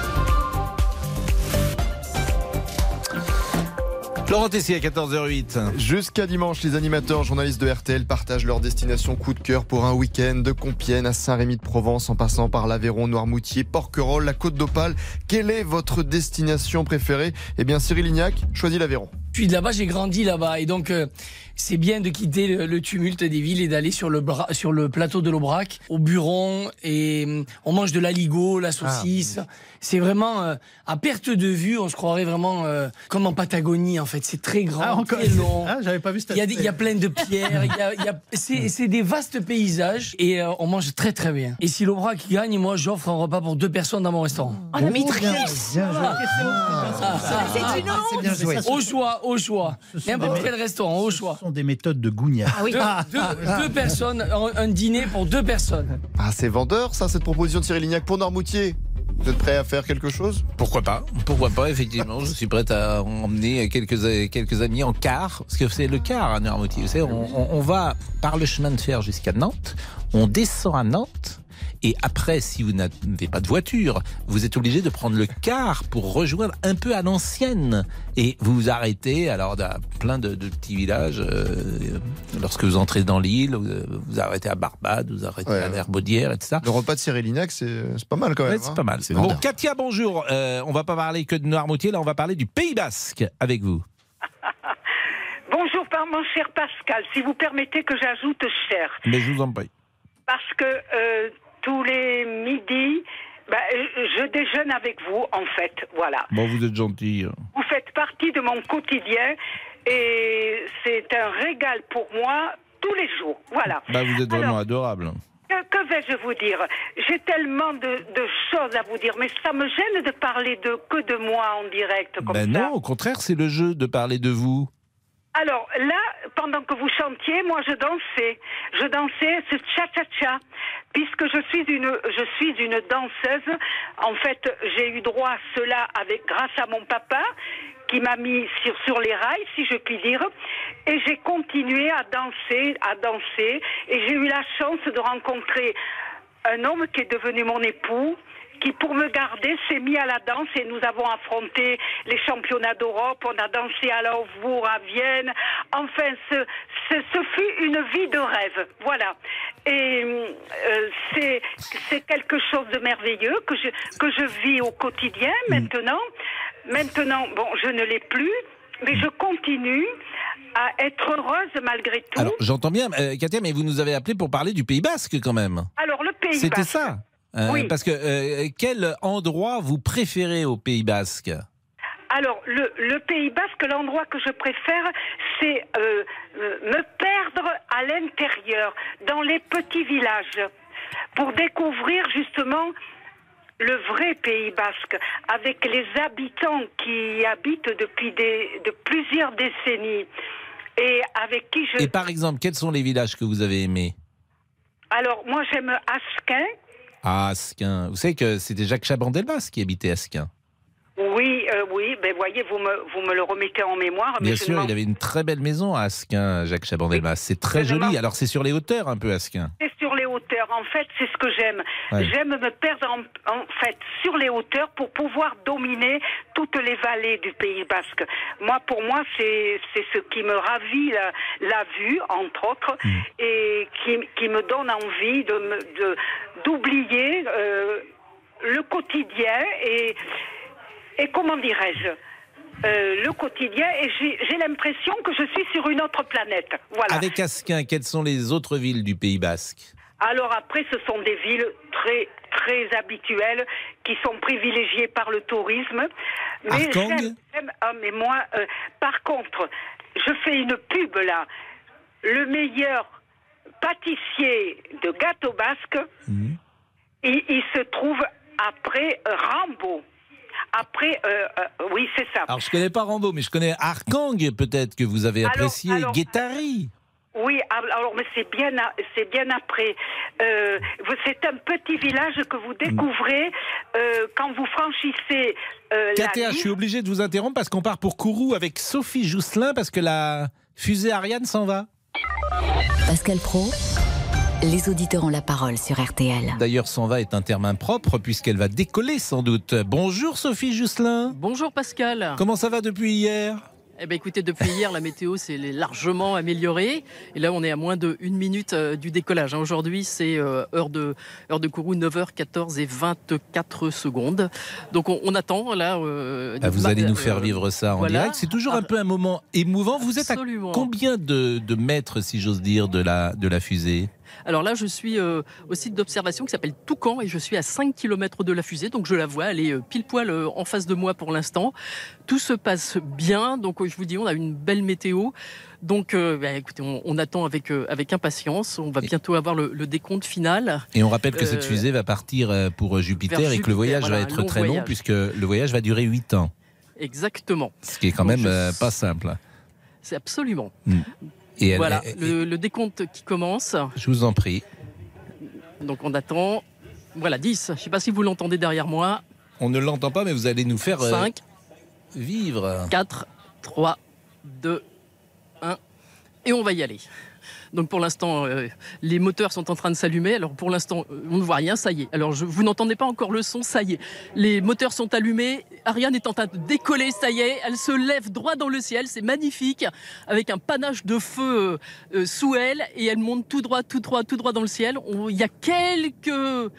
Laurent Tessier à 14h08. Jusqu'à dimanche, les animateurs journalistes de RTL partagent leur destination coup de cœur pour un week-end de Compiègne à Saint-Rémy-de-Provence en passant par l'Aveyron, Noirmoutier, Porquerolles, la Côte d'Opale. Quelle est votre destination préférée? Eh bien, Cyril Lignac choisit l'Aveyron. Puis de là-bas, j'ai grandi là-bas. Et donc, euh, c'est bien de quitter le, le tumulte des villes et d'aller sur le, bra- sur le plateau de l'Aubrac, au Buron. Et euh, on mange de l'aligot, la saucisse. C'est vraiment euh, à perte de vue. On se croirait vraiment euh, comme en Patagonie, en fait. C'est très grand, Ah, encore- très long. Ah, j'avais pas vu cet Il y, a il y a plein de pierres. il y a- il y a- c'est des vastes paysages. Et euh, on mange très, très bien. Et si l'Aubrac gagne, moi, j'offre un repas pour deux personnes dans mon restaurant. Oh, la maîtrise Bien joué. C'est une honte C'est bien joué. Au choix, au choix. N'importe quel restaurant, au choix. Ce sont des méthodes de Gougnat. Ah oui. Deux, deux- deux personnes, un, un dîner pour deux personnes. Ah, c'est vendeur, ça, cette proposition de Cyril Lignac pour Noirmoutier? Vous êtes prêt à faire quelque chose? Pourquoi pas? Pourquoi pas, effectivement. Je suis prête à emmener quelques, quelques amis en car, parce que c'est le car à Noirmoutier. Vous savez, on, on- on va par le chemin de fer jusqu'à Nantes, on descend à Nantes, et après, si vous n'avez pas de voiture, vous êtes obligé de prendre le car pour rejoindre un peu à l'ancienne. Et vous vous arrêtez, alors, dans plein de, de petits villages, euh, lorsque vous entrez dans l'île, vous vous arrêtez à Barbade, vous arrêtez Ouais. à Herbaudière, etc. Le repas de Cyril Lignac, c'est pas mal quand même. Ouais, c'est hein. pas mal. C'est Bon, vendeur. Katia, bonjour. Euh, on va pas parler que de Noirmoutier, là, on va parler du Pays Basque avec vous. Bonjour, par mon cher Pascal. Si vous permettez que j'ajoute cher, Mais je vous en prie. parce que euh, tous les midis, bah, euh, je déjeune avec vous, en fait. Voilà. Bon, vous êtes gentil. Vous faites partie de mon quotidien et c'est un régal pour moi tous les jours. Voilà. Bah, vous êtes vraiment Alors, adorable. que, que vais-je vous dire? J'ai tellement de, de choses à vous dire, mais ça me gêne de parler de que de moi en direct comme Ben ça. non, au contraire, c'est le jeu de parler de vous. Alors là, pendant que vous chantiez, moi je dansais. Je dansais ce cha-cha-cha, puisque je suis une, je suis une danseuse. En fait, j'ai eu droit à cela avec, grâce à mon papa, qui m'a mis sur, sur les rails, si je puis dire. Et j'ai continué à danser, à danser. Et j'ai eu la chance de rencontrer un homme qui est devenu mon époux, qui pour me garder s'est mis à la danse et nous avons affronté les championnats d'Europe, on a dansé à Lauvour, à Vienne. Enfin, ce, ce, ce fut une vie de rêve. Voilà. Et euh, c'est c'est quelque chose de merveilleux que je, que je vis au quotidien maintenant. Maintenant, bon, je ne l'ai plus, mais je continue à être heureuse malgré tout. Alors, j'entends bien, euh, Katia, mais vous nous avez appelé pour parler du Pays Basque quand même. Alors, le Pays C'était Basque. ça. Euh, Oui. Parce que euh, quel endroit vous préférez au Pays Basque? Alors, le, le Pays Basque, l'endroit que je préfère, c'est euh, euh, me perdre à l'intérieur, dans les petits villages, pour découvrir justement le vrai Pays Basque, avec les habitants qui y habitent depuis des, de plusieurs décennies, et avec qui je... Et par exemple, quels sont les villages que vous avez aimés? Alors, moi, j'aime Asquin. Ah, Asquin. Vous savez que c'était Jacques Chaban-Delmas qui habitait Asquin. Oui, euh, oui, ben voyez, vous me, vous me le remettez en mémoire. Bien sûr, il avait une très belle maison à Asquin, Jacques Chaban-Delmas. C'est très joli. Alors, c'est sur les hauteurs un peu, Asquin. C'est. En fait, c'est ce que j'aime. Ouais. J'aime me perdre en, en fait sur les hauteurs pour pouvoir dominer toutes les vallées du Pays Basque. Moi, pour moi, c'est c'est ce qui me ravit la, la vue, entre autres, Mm. et qui, qui me donne envie de d'oublier euh, le quotidien et et comment dirais-je euh, le quotidien et j'ai j'ai l'impression que je suis sur une autre planète. Voilà. Avec Asquin, quelles sont les autres villes du Pays Basque? Alors après, ce sont des villes très très habituelles qui sont privilégiées par le tourisme. Mais j'aime- ah, mais moi, euh, par contre, je fais une pub là. Le meilleur pâtissier de gâteau basque, il, il se trouve après euh, Rambo. Après, euh, euh, oui, c'est ça. Alors, je connais pas Rambo, mais je connais Arkang, peut-être, que vous avez Alors- apprécié. alors- Guétari. Oui, alors mais c'est bien, a- c'est bien après. Euh, c'est un petit village que vous découvrez euh, quand vous franchissez euh, la je suis obligé de vous interrompre parce qu'on part pour Kourou avec Sophie Jousselin parce que la fusée Ariane s'en va. Pascal Pro, les auditeurs ont la parole sur RTL. D'ailleurs, s'en va est un terme impropre puisqu'elle va décoller sans doute. Bonjour Sophie Jousselin. Bonjour Pascal. Comment ça va depuis hier? Eh ben écoutez, depuis hier, la météo s'est largement améliorée. Et là, on est à moins de minute euh, du décollage. hein. Aujourd'hui, c'est euh, heure de heure de Kourou, 9h14 et 24 secondes. Donc on, on attend là. euh, Ah, vous allez nous faire vivre ça en voilà. direct. C'est toujours un peu un moment émouvant. Vous êtes à combien de, de mètres, si j'ose dire, de la, de la fusée? Alors là, je suis euh, au site d'observation qui s'appelle Toucan et je suis à 5 km de la fusée. Donc je la vois, elle est euh, pile poil euh, en face de moi pour l'instant. Tout se passe bien. Donc je vous dis, on a une belle météo. Donc euh, bah, écoutez, on, on attend avec, euh, avec impatience. On va bientôt avoir le, le décompte final. Et on rappelle que cette fusée va partir pour Jupiter et que le voyage voilà, va être long très long puisque le voyage va durer 8 ans. Exactement. Ce qui est quand Donc, même je- pas simple. C'est absolument. Et elle- voilà, elle- le, le décompte qui commence. je vous en prie. Donc on attend. Voilà, 10. Je ne sais pas si vous l'entendez derrière moi. On ne l'entend pas, mais vous allez nous faire euh, 5, vivre. 4, 3, 2, 1. Et on va y aller. Donc pour l'instant, euh, les moteurs sont en train de s'allumer. Alors pour l'instant, euh, on ne voit rien, ça y est. Alors vous n'entendez pas encore le son, ça y est. Les moteurs sont allumés. Ariane est en train de décoller, ça y est. Elle se lève droit dans le ciel, c'est magnifique, avec un panache de feu euh, sous elle, et elle monte tout droit, tout droit, tout droit dans le ciel. Il y a quelques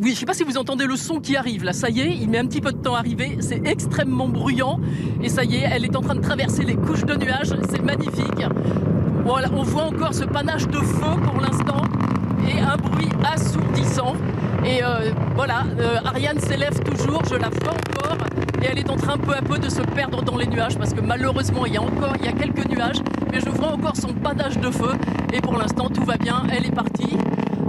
oui, je ne sais pas si vous entendez le son qui arrive. Là, ça y est, il met un petit peu de temps à arriver. C'est extrêmement bruyant. Et ça y est, elle est en train de traverser les couches de nuages. C'est magnifique. Voilà, on voit encore ce panache de feu pour l'instant et un bruit assourdissant. Et euh, voilà, euh, Ariane s'élève toujours, je la vois encore, et elle est en train peu à peu de se perdre dans les nuages parce que malheureusement il y a encore il y a quelques nuages, mais je vois encore son panache de feu. Et pour l'instant tout va bien, elle est partie.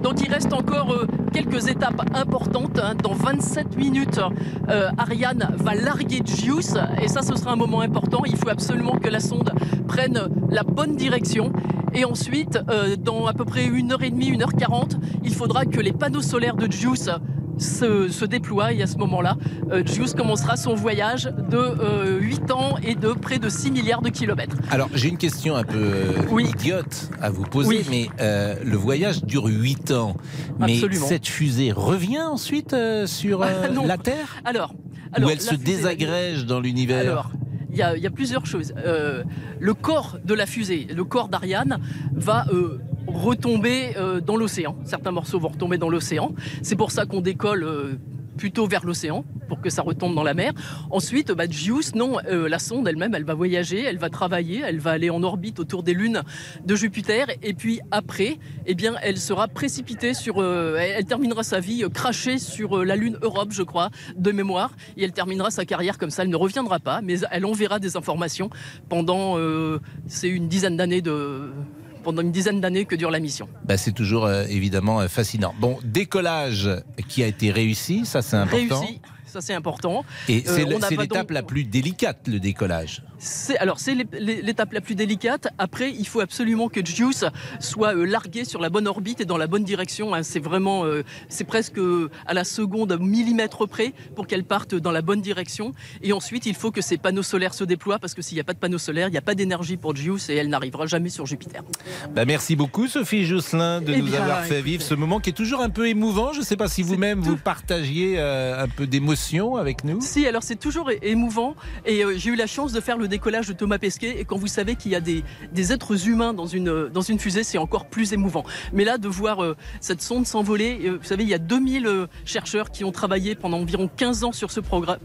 Donc il reste encore euh, quelques étapes importantes. hein. Dans 27 minutes, euh, Ariane va larguer Juice et ça ce sera un moment important. Il faut absolument que la sonde prenne la bonne direction. Et ensuite, euh, dans à peu près 1h30, 1h40, il faudra que les panneaux solaires de Juice se, se déploient et à ce moment-là, euh, Juice commencera son voyage de euh, 8 ans et de près de 6 milliards de kilomètres. Alors, j'ai une question un peu euh, idiote à vous poser, Oui. mais euh, le voyage dure 8 ans. Mais cette fusée revient ensuite euh, sur euh, Ah, la Terre? Alors, Ou alors elle la se fusée- désagrège dans l'univers? Alors, il y, a- il y a plusieurs choses. Euh, le corps de la fusée, le corps d'Ariane, va euh, retomber euh, dans l'océan. Certains morceaux vont retomber dans l'océan. C'est pour ça qu'on décolle. euh, plutôt vers l'océan pour que ça retombe dans la mer. Ensuite, bah, non, euh, la sonde elle-même, elle va voyager, elle va travailler, elle va aller en orbite autour des lunes de Jupiter et puis après, eh bien, elle sera précipitée sur, elle, terminera sa vie euh, crachée sur la lune Europe, je crois, de mémoire, et elle terminera sa carrière comme ça. Elle ne reviendra pas, mais elle enverra des informations pendant, c'est une dizaine d'années de, pendant une dizaine d'années que dure la mission. Bah, c'est toujours euh, évidemment euh, fascinant. Bon, décollage qui a été réussi, ça c'est important. Réussi, ça c'est important. Et Euh, c'est l'étape donc- la plus délicate, le décollage. Alors c'est l'é- l'é- l'étape la plus délicate. Après, il faut absolument que JUICE soit euh, largué sur la bonne orbite et dans la bonne direction. hein. C'est vraiment, euh, c'est presque à la seconde millimètre près pour qu'elle parte dans la bonne direction. Et ensuite, il faut que ces panneaux solaires se déploient parce que s'il n'y a pas de panneaux solaires, il n'y a pas d'énergie pour JUICE et elle n'arrivera jamais sur Jupiter. Bah, merci beaucoup Sophie Jousselin de Eh nous bien, avoir fait vivre ce moment qui est toujours un peu émouvant. Je ne sais pas si vous-même vous partagiez un peu d'émotion avec nous. Si, alors c'est toujours émouvant. Et euh, j'ai eu la chance de faire le décollage de Thomas Pesquet. Et quand vous savez qu'il y a des, des êtres humains dans une, euh, dans une fusée, c'est encore plus émouvant. Mais là, de voir euh, cette sonde s'envoler, euh, vous savez, il y a 2000 euh, chercheurs qui ont travaillé pendant environ 15 ans sur ce,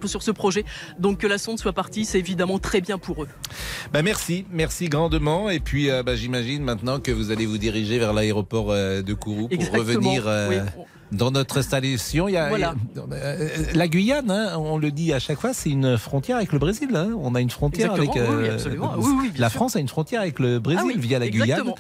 sur ce projet. Donc que la sonde soit partie, c'est évidemment très bien pour eux. Bah, merci, merci grandement. Et puis euh, bah, j'imagine maintenant que vous allez vous diriger vers l'aéroport euh, de Kourou pour Exactement, revenir euh, oui. Dans notre installation. Il y a, Voilà. euh, la Guyane, hein, on le dit à chaque fois, c'est une frontière avec le Brésil. hein. On a une frontière Exactement, avec. oui, euh, absolument. Oui, oui, bien la sûr. France a une frontière avec le Brésil Ah via la exactement.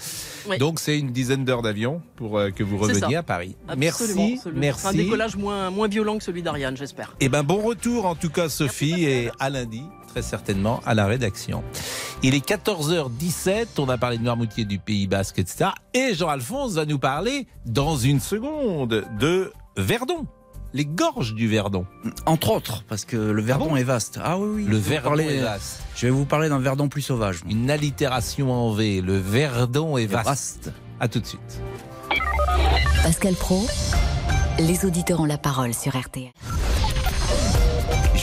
Guyane. Donc c'est une dizaine d'heures d'avion pour euh, que vous reveniez à Paris. Absolument, Merci, merci. un décollage moins, moins violent que celui d'Ariane, j'espère. Eh ben bon retour en tout cas Sophie et à lundi très certainement à la rédaction. Il est 14h17, on a parlé de Noirmoutier du Pays Basque etc. Et Jean-Alphonse va nous parler dans une seconde de Verdon, les gorges du Verdon. Entre autres, parce que le Verdon est vaste. Ah oui, oui. Le Verdon parler- est vaste. Je vais vous parler d'un Verdon plus sauvage. Une allitération en V, le Verdon est vaste. vaste. À tout de suite. Pascal Pro, les auditeurs ont la parole sur RTL.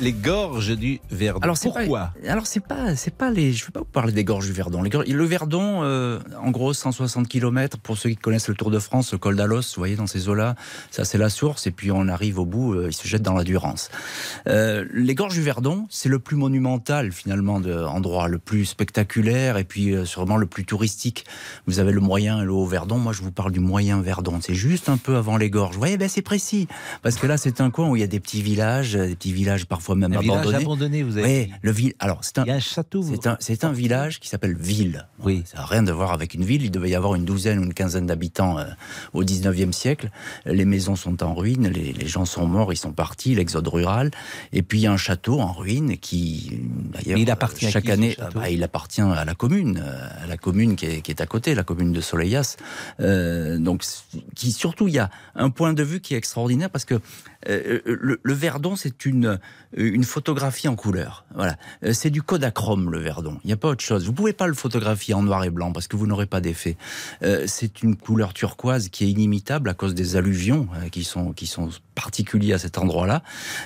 les gorges du Verdon. Alors c'est Pourquoi? Pas, alors c'est pas, c'est pas les. Je vais pas vous parler des gorges du Verdon. Les gorges- le Verdon, euh, en gros, 160 km pour ceux qui connaissent le Tour de France, le col d'Alos, vous voyez dans ces eaux-là, ça c'est la source et puis on arrive au bout, euh, il se jette dans la Durance. Euh, les gorges du Verdon, c'est le plus monumental finalement de endroit, le plus spectaculaire et puis sûrement le plus touristique. Vous avez le moyen et le haut Verdon. Moi, je vous parle du moyen Verdon. C'est juste un peu avant les gorges. Vous voyez, ben c'est précis parce que là, c'est un coin où il y a des petits villages, des petits villages parfois même Un village abandonnés. abandonné, vous avez Oui, le ville. Alors, c'est un. Un château. C'est un, c'est un village qui s'appelle Ville. Oui. Ça n'a rien à voir avec une ville. Il devait y avoir une douzaine ou une quinzaine d'habitants euh, au 19e siècle. Les maisons sont en ruine, les, les gens sont morts, ils sont partis, l'exode rural. Et puis il y a un château en ruine qui, d'ailleurs, il appartient à chaque qui, ce année, bah, il appartient à la commune, euh, à la commune qui est, qui est à côté, la commune de Soleillas. Euh, donc, qui surtout, il y a un point de vue qui est extraordinaire parce que euh, le, le Verdon, c'est une, une photographie en couleur. Voilà, Euh, c'est du Kodachrome le Verdon. Il n'y a pas autre chose. Vous pouvez pas le photographier en noir et blanc parce que vous n'aurez pas d'effet. Euh, c'est une couleur turquoise qui est inimitable à cause des alluvions euh, qui sont qui sont particuliers à cet endroit-là.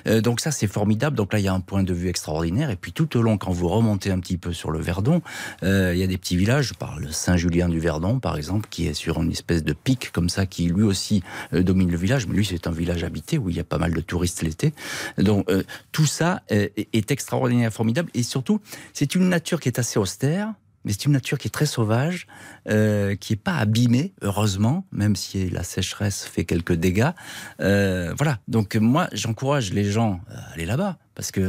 Euh, donc ça, c'est formidable. Donc là, il y a un point de vue extraordinaire. Et puis tout au long, quand vous remontez un petit peu sur le Verdon, euh, il y a des petits villages. Je parle Saint-Julien du Verdon, par exemple, qui est sur une espèce de pic comme ça, qui lui aussi euh, domine le village. Mais lui, c'est un village habité où il y a pas mal de touristes l'été. Donc tout ça est est extraordinaire, formidable. Et surtout, c'est une nature qui est assez austère. Mais c'est une nature qui est très sauvage, euh, qui est pas abîmée, heureusement, même si la sécheresse fait quelques dégâts. Euh, voilà. Donc moi, j'encourage les gens à aller là-bas parce que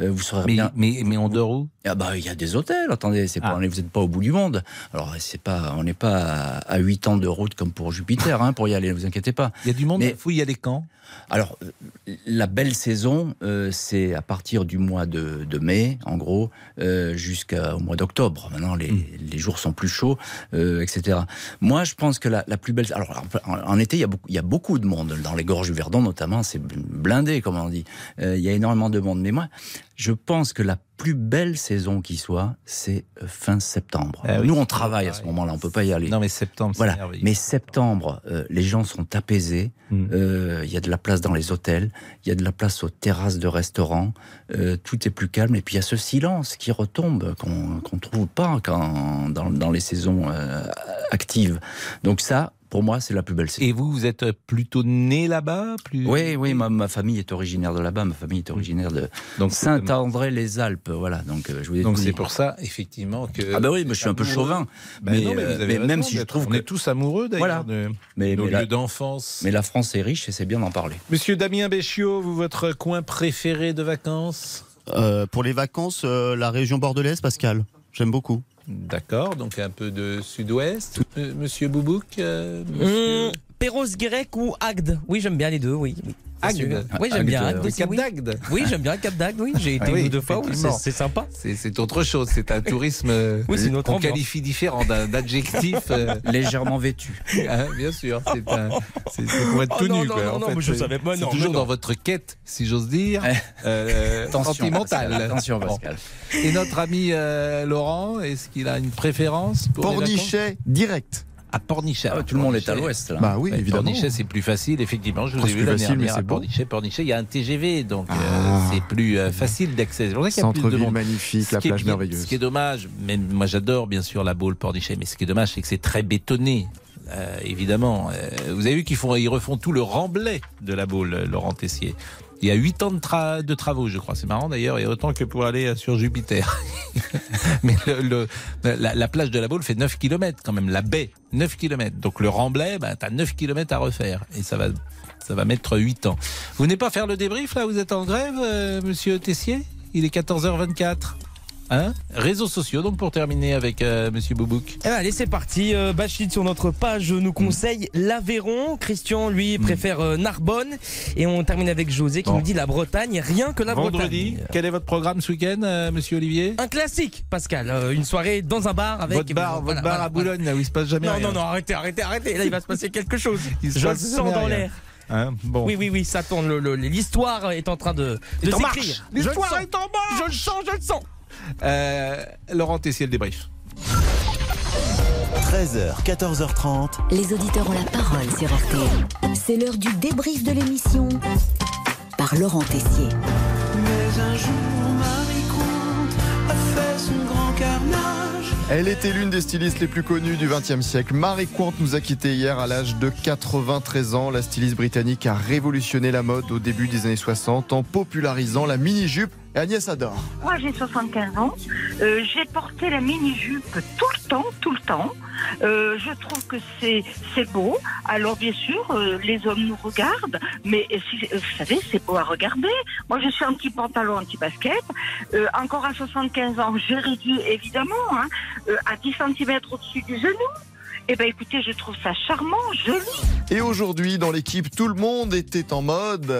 euh, vous serez Mais, bien. mais, mais on dort où? Ah bah il y a des hôtels. Attendez, c'est pas, vous n'êtes pas au bout du monde. Alors c'est pas, on n'est pas à, à 8 ans de route comme pour Jupiter hein, pour y aller. Ne vous inquiétez pas. Il y a du monde. Mais- Il faut y aller quand? Alors, euh, la belle saison, euh, c'est à partir du mois de, de mai, en gros, euh, jusqu'au mois d'octobre. Maintenant, les, Hmm. les jours sont plus chauds, etc. Moi, je pense que la, la plus belle... Alors, en, en été, il y, a beaucoup, il y a beaucoup de monde. Dans les gorges du Verdon, notamment, c'est blindé, comme on dit. Il y a énormément de monde. Mais moi, je pense que la plus belle saison qui soit, c'est euh, fin septembre. Oui, Nous, on travaille à ce moment-là, on peut pas y aller. Non, mais septembre, Voilà. Mais septembre, euh, les gens sont apaisés. Mm. Euh, Il y a de la place dans les hôtels. Il y a de la place aux terrasses de restaurants. Euh, tout est plus calme. Et puis il y a ce silence qui retombe qu'on qu'on trouve pas quand, dans, dans les saisons actives. Donc ça, pour moi, c'est la plus belle saison. Et vous, vous êtes plutôt né là-bas plus... Oui, oui, ma, ma famille est originaire de là-bas. Ma famille est originaire de Donc, Saint-André-les-Alpes. Voilà. Donc euh, je vous ai Donc tout c'est pour ça, effectivement, que. Ah bah oui, mais je suis un peu chauvin. Ben mais non, mais vous euh, avez mais raison même si je trouve on que est tous amoureux Voilà. d'ailleurs de mais, nos lieux d'enfance. mais la France est riche et c'est bien d'en parler. Monsieur Damien Béchiot, vous votre coin préféré de vacances? Euh, pour les vacances, euh, la région bordelaise, Pascal. J'aime beaucoup. D'accord, donc un peu de sud-ouest. Monsieur Boubouk euh, monsieur- Hum, Perros grec ou Agde? Oui, j'aime bien les deux, oui. oui. Agde. Oui, j'aime Agde, bien Agde Cap oui. d'Agde. Oui, j'aime bien le Cap d'Agde, oui. J'ai été Ah une ou deux fois, oui, c'est sympa. C'est autre chose, c'est un tourisme Oui, c'est une autre qu'on ambiance. qualifie différent d'un d'adjectif. euh, Légèrement vêtu. hein, bien sûr, c'est un, c'est c'est pour être Oh tout non, nu. non, quoi. non, En non, fait, mais je savais pas, C'est non, toujours dans votre quête, si j'ose dire, euh, Attention, sentimentale. Pascal, attention, Bon. Pascal. Et notre ami euh, Laurent, est-ce qu'il a une préférence pour Pornichet, direct. À Pornichet. Ah, tout le monde est à l'ouest, là. Bah oui, Ouais, évidemment. Pornichet, c'est plus facile, effectivement. Je vous ai vu plus l'année facile, mais dernière c'est à. Pornichet. Pornichet, il y a un TGV, donc euh, Ah. c'est plus euh, facile d'accès. C'est pour ça qu'il y a plus de monde. magnifique, Ce la est plage merveilleuse. Ce qui est dommage, même moi j'adore bien sûr la boule Pornichet, mais ce qui est dommage, c'est que c'est très bétonné. Euh, évidemment, Euh, vous avez vu qu'ils font, ils refont tout le remblai de la boule, euh, Laurent Tessier. Il y a 8 ans de, tra- de travaux, je crois. C'est marrant d'ailleurs, et autant que pour aller euh, sur Jupiter. Mais le, le- la, la plage de la Baule fait 9 km quand même, la baie, 9 km. Donc le remblai, bah, t'as 9 km à refaire. Et ça va, ça va mettre 8 ans. Vous venez pas faire le débrief là? Vous êtes en grève, euh, monsieur Tessier? Il est 14h24. Hein Réseaux sociaux, donc pour terminer avec euh, monsieur Boubouk. Eh ben, allez, c'est parti. Euh, Bachid sur notre page nous conseille l'Aveyron. Christian, lui, préfère euh, Narbonne. Et on termine avec José qui Bon. nous dit la Bretagne, rien que la Vendredi, Bretagne. quel est votre programme ce week-end, euh, monsieur Olivier? Un classique, Pascal. Euh, une soirée dans un bar avec. Votre bar, Voilà, votre bar voilà, à Boulogne, là où il se passe jamais Non, rien. non, non, arrêtez, arrêtez, arrêtez. Là, il va se passer quelque chose. Il se Je le passe sens dans l'air. Hein bon. Oui, oui, oui, ça tourne. L'histoire est en train de, de s'écrire. L'histoire est en marche. Je le sens, je le sens. Euh, Laurent Tessier, le débrief. 13h, 14h30. Les auditeurs ont la parole sur RTL. C'est l'heure du débrief de l'émission par Laurent Tessier. Mais un jour, Marie a fait son grand carnage. Elle était l'une des stylistes les plus connues du XXe siècle. Marie Quant nous a quittés hier à l'âge de 93 ans. La styliste britannique a révolutionné la mode au début des années 60 en popularisant la mini-jupe. Et Agnès adore. Moi, j'ai 75 ans. Euh, j'ai porté la mini-jupe tout le temps, tout le temps. Euh, je trouve que c'est c'est beau. Alors, bien sûr, euh, les hommes nous regardent, mais si- vous savez, c'est beau à regarder. Moi, je suis anti-pantalon, anti-basket. Euh, encore à 75 ans, j'ai réduit, évidemment, hein, euh, à 10 cm au-dessus du genou. Eh ben, écoutez, je trouve ça charmant, joli. Et aujourd'hui, dans l'équipe, tout le monde était en mode.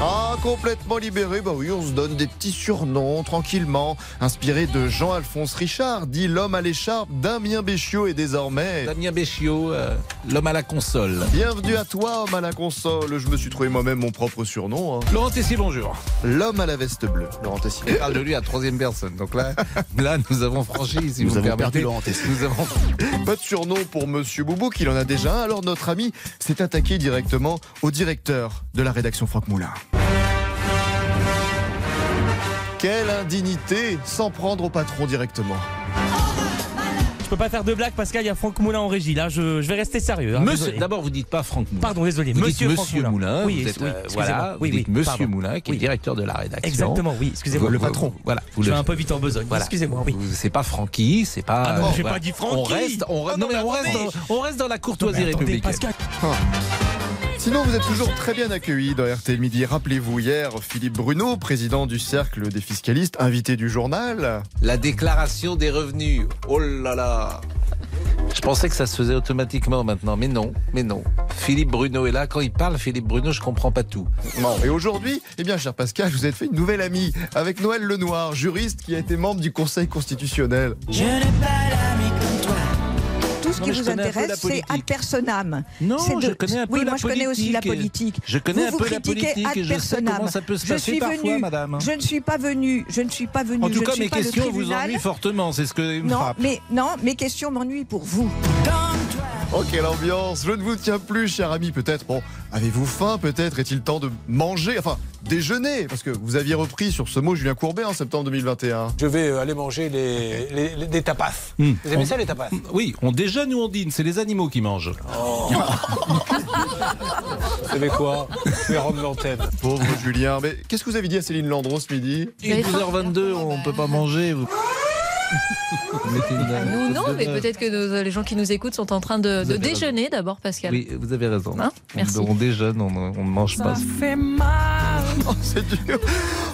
Ah, complètement libéré, bah oui, on se donne des petits surnoms tranquillement. Inspiré de Jean-Alphonse Richard, dit l'homme à l'écharpe, Damien Béchiot et désormais. Damien Béchiot, euh, l'homme à la console. Bienvenue à toi, homme à la console. Je me suis trouvé moi-même mon propre surnom. hein. Laurent Tessier, bonjour. L'homme à la veste bleue. Laurent Tessier. Il parle de lui à troisième personne. Donc là, là nous avons franchi, si Nous vous avons permettez. perdu Laurent Tessier. Nous avons Pas de surnom pour Monsieur Boubou, qu'il en a déjà un. Alors notre ami s'est attaqué directement au directeur de la rédaction Franck Moulin. Quelle indignité sans prendre au patron directement. Je peux pas faire de blague, Pascal, il y a Franck Moulin en régie. Là, je, je vais rester sérieux. hein, Monsieur, d'abord, vous dites pas Franck Moulin. Pardon, désolé. Vous Monsieur dites Franck Monsieur Moulin. Moulin. Oui, vous êtes, oui, euh, excusez-moi. voilà, Oui, vous dites oui, Monsieur pardon. Moulin, qui est directeur de la rédaction. Exactement, oui, excusez-moi. Le vous- patron. Voilà. vous Je le- vais un peu vite en besogne. Voilà. Excusez-moi, oui. C'est pas Francky, c'est pas. Ah non, j'ai voilà. pas dit Francky. On reste, on, Ah non, non, mais on reste, dans, on reste dans la courtoisie Non, mais attendez, républicaine. Pascal. Sinon, vous êtes toujours très bien accueillis dans RTL Midi. Rappelez-vous hier, Philippe Bruno, président du Cercle des fiscalistes, invité du journal. La déclaration des revenus. Oh là là. Je pensais que ça se faisait automatiquement maintenant, mais non, mais non. Philippe Bruno est là. Quand il parle, Philippe Bruno, je comprends pas tout. Bon, et aujourd'hui, eh bien, cher Pascal, vous êtes fait une nouvelle amie avec Noël Lenoir, juriste qui a été membre du Conseil constitutionnel. Je n'ai pas l'ami. Tout ce Non, qui vous intéresse, c'est politique. ad personam. Non, je connais un peu Oui, la moi je connais aussi la politique. politique. Je connais vous un vous peu la politique ad et je sais comment ça peut se Je passer suis parfois, venue- madame. Je ne suis pas venue. Je ne suis pas venue. En tout je cas, mes questions vous ennuient fortement. C'est ce que me Non, frappe. mais non, mes questions m'ennuient pour vous. Oh, quelle ambiance Je ne vous tiens plus, cher ami. Peut-être, bon, avez-vous faim? Peut-être est-il temps de manger, enfin, déjeuner? Parce que vous aviez repris sur ce mot Julien Courbet en septembre 2021. Je vais euh, aller manger les, les- les- des tapas. Hmm. Vous aimez On- ça, les tapas? Oui, on déjeune ou on dîne, c'est les animaux qui mangent. Vous savez quoi? Je vais rendre l'antenne. Pauvre Julien. Mais qu'est-ce que vous avez dit à Céline Landreau ce midi? Il est 12h22, on peut pas manger. vous- une- Ah, Nous, non, mais peut-être que nos- les gens qui nous écoutent sont en train de, déjeuner d'abord, Pascal. Oui, vous avez raison. Hein Merci. On, on déjeune, on on ne mange pas. fait mal. Oh, c'est dur.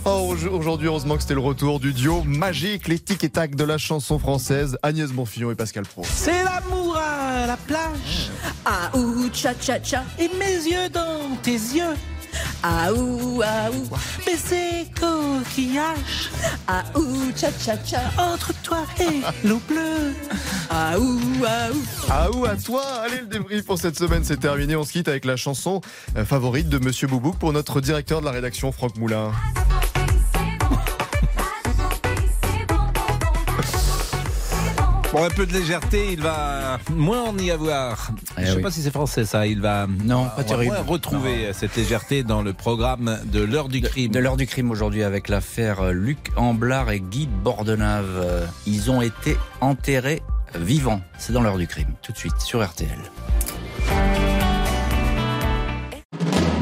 Oh, au- Aujourd'hui, heureusement que c'était le retour du duo magique, les tic et tac de la chanson française, Agnès Bonfillon et Pascal Pro. C'est l'amour à la plage. Ah ou cha cha cha. Et mes yeux dans tes yeux. Ah ou ah. Baiser coquillage. Ah ou cha cha cha. Entre toi et l'eau bleue. Ah ou ah ou. Ah ou à toi Allez, le débrief pour cette semaine, c'est terminé. On se quitte avec la chanson euh, favorite de Monsieur Boubouk pour notre directeur de la rédaction, Franck Moulin. Bon, un peu de légèreté, il va moins en y avoir. Je ne sais oui. pas si c'est français ça. Il va Non, pas terrible. moins retrouver cette légèreté dans le programme de l'heure du crime. De l'heure du crime aujourd'hui avec l'affaire Luc Amblard et Guy Bordenave. Euh, Ils ont été enterrés vivants. C'est dans l'heure du crime, tout de suite sur RTL.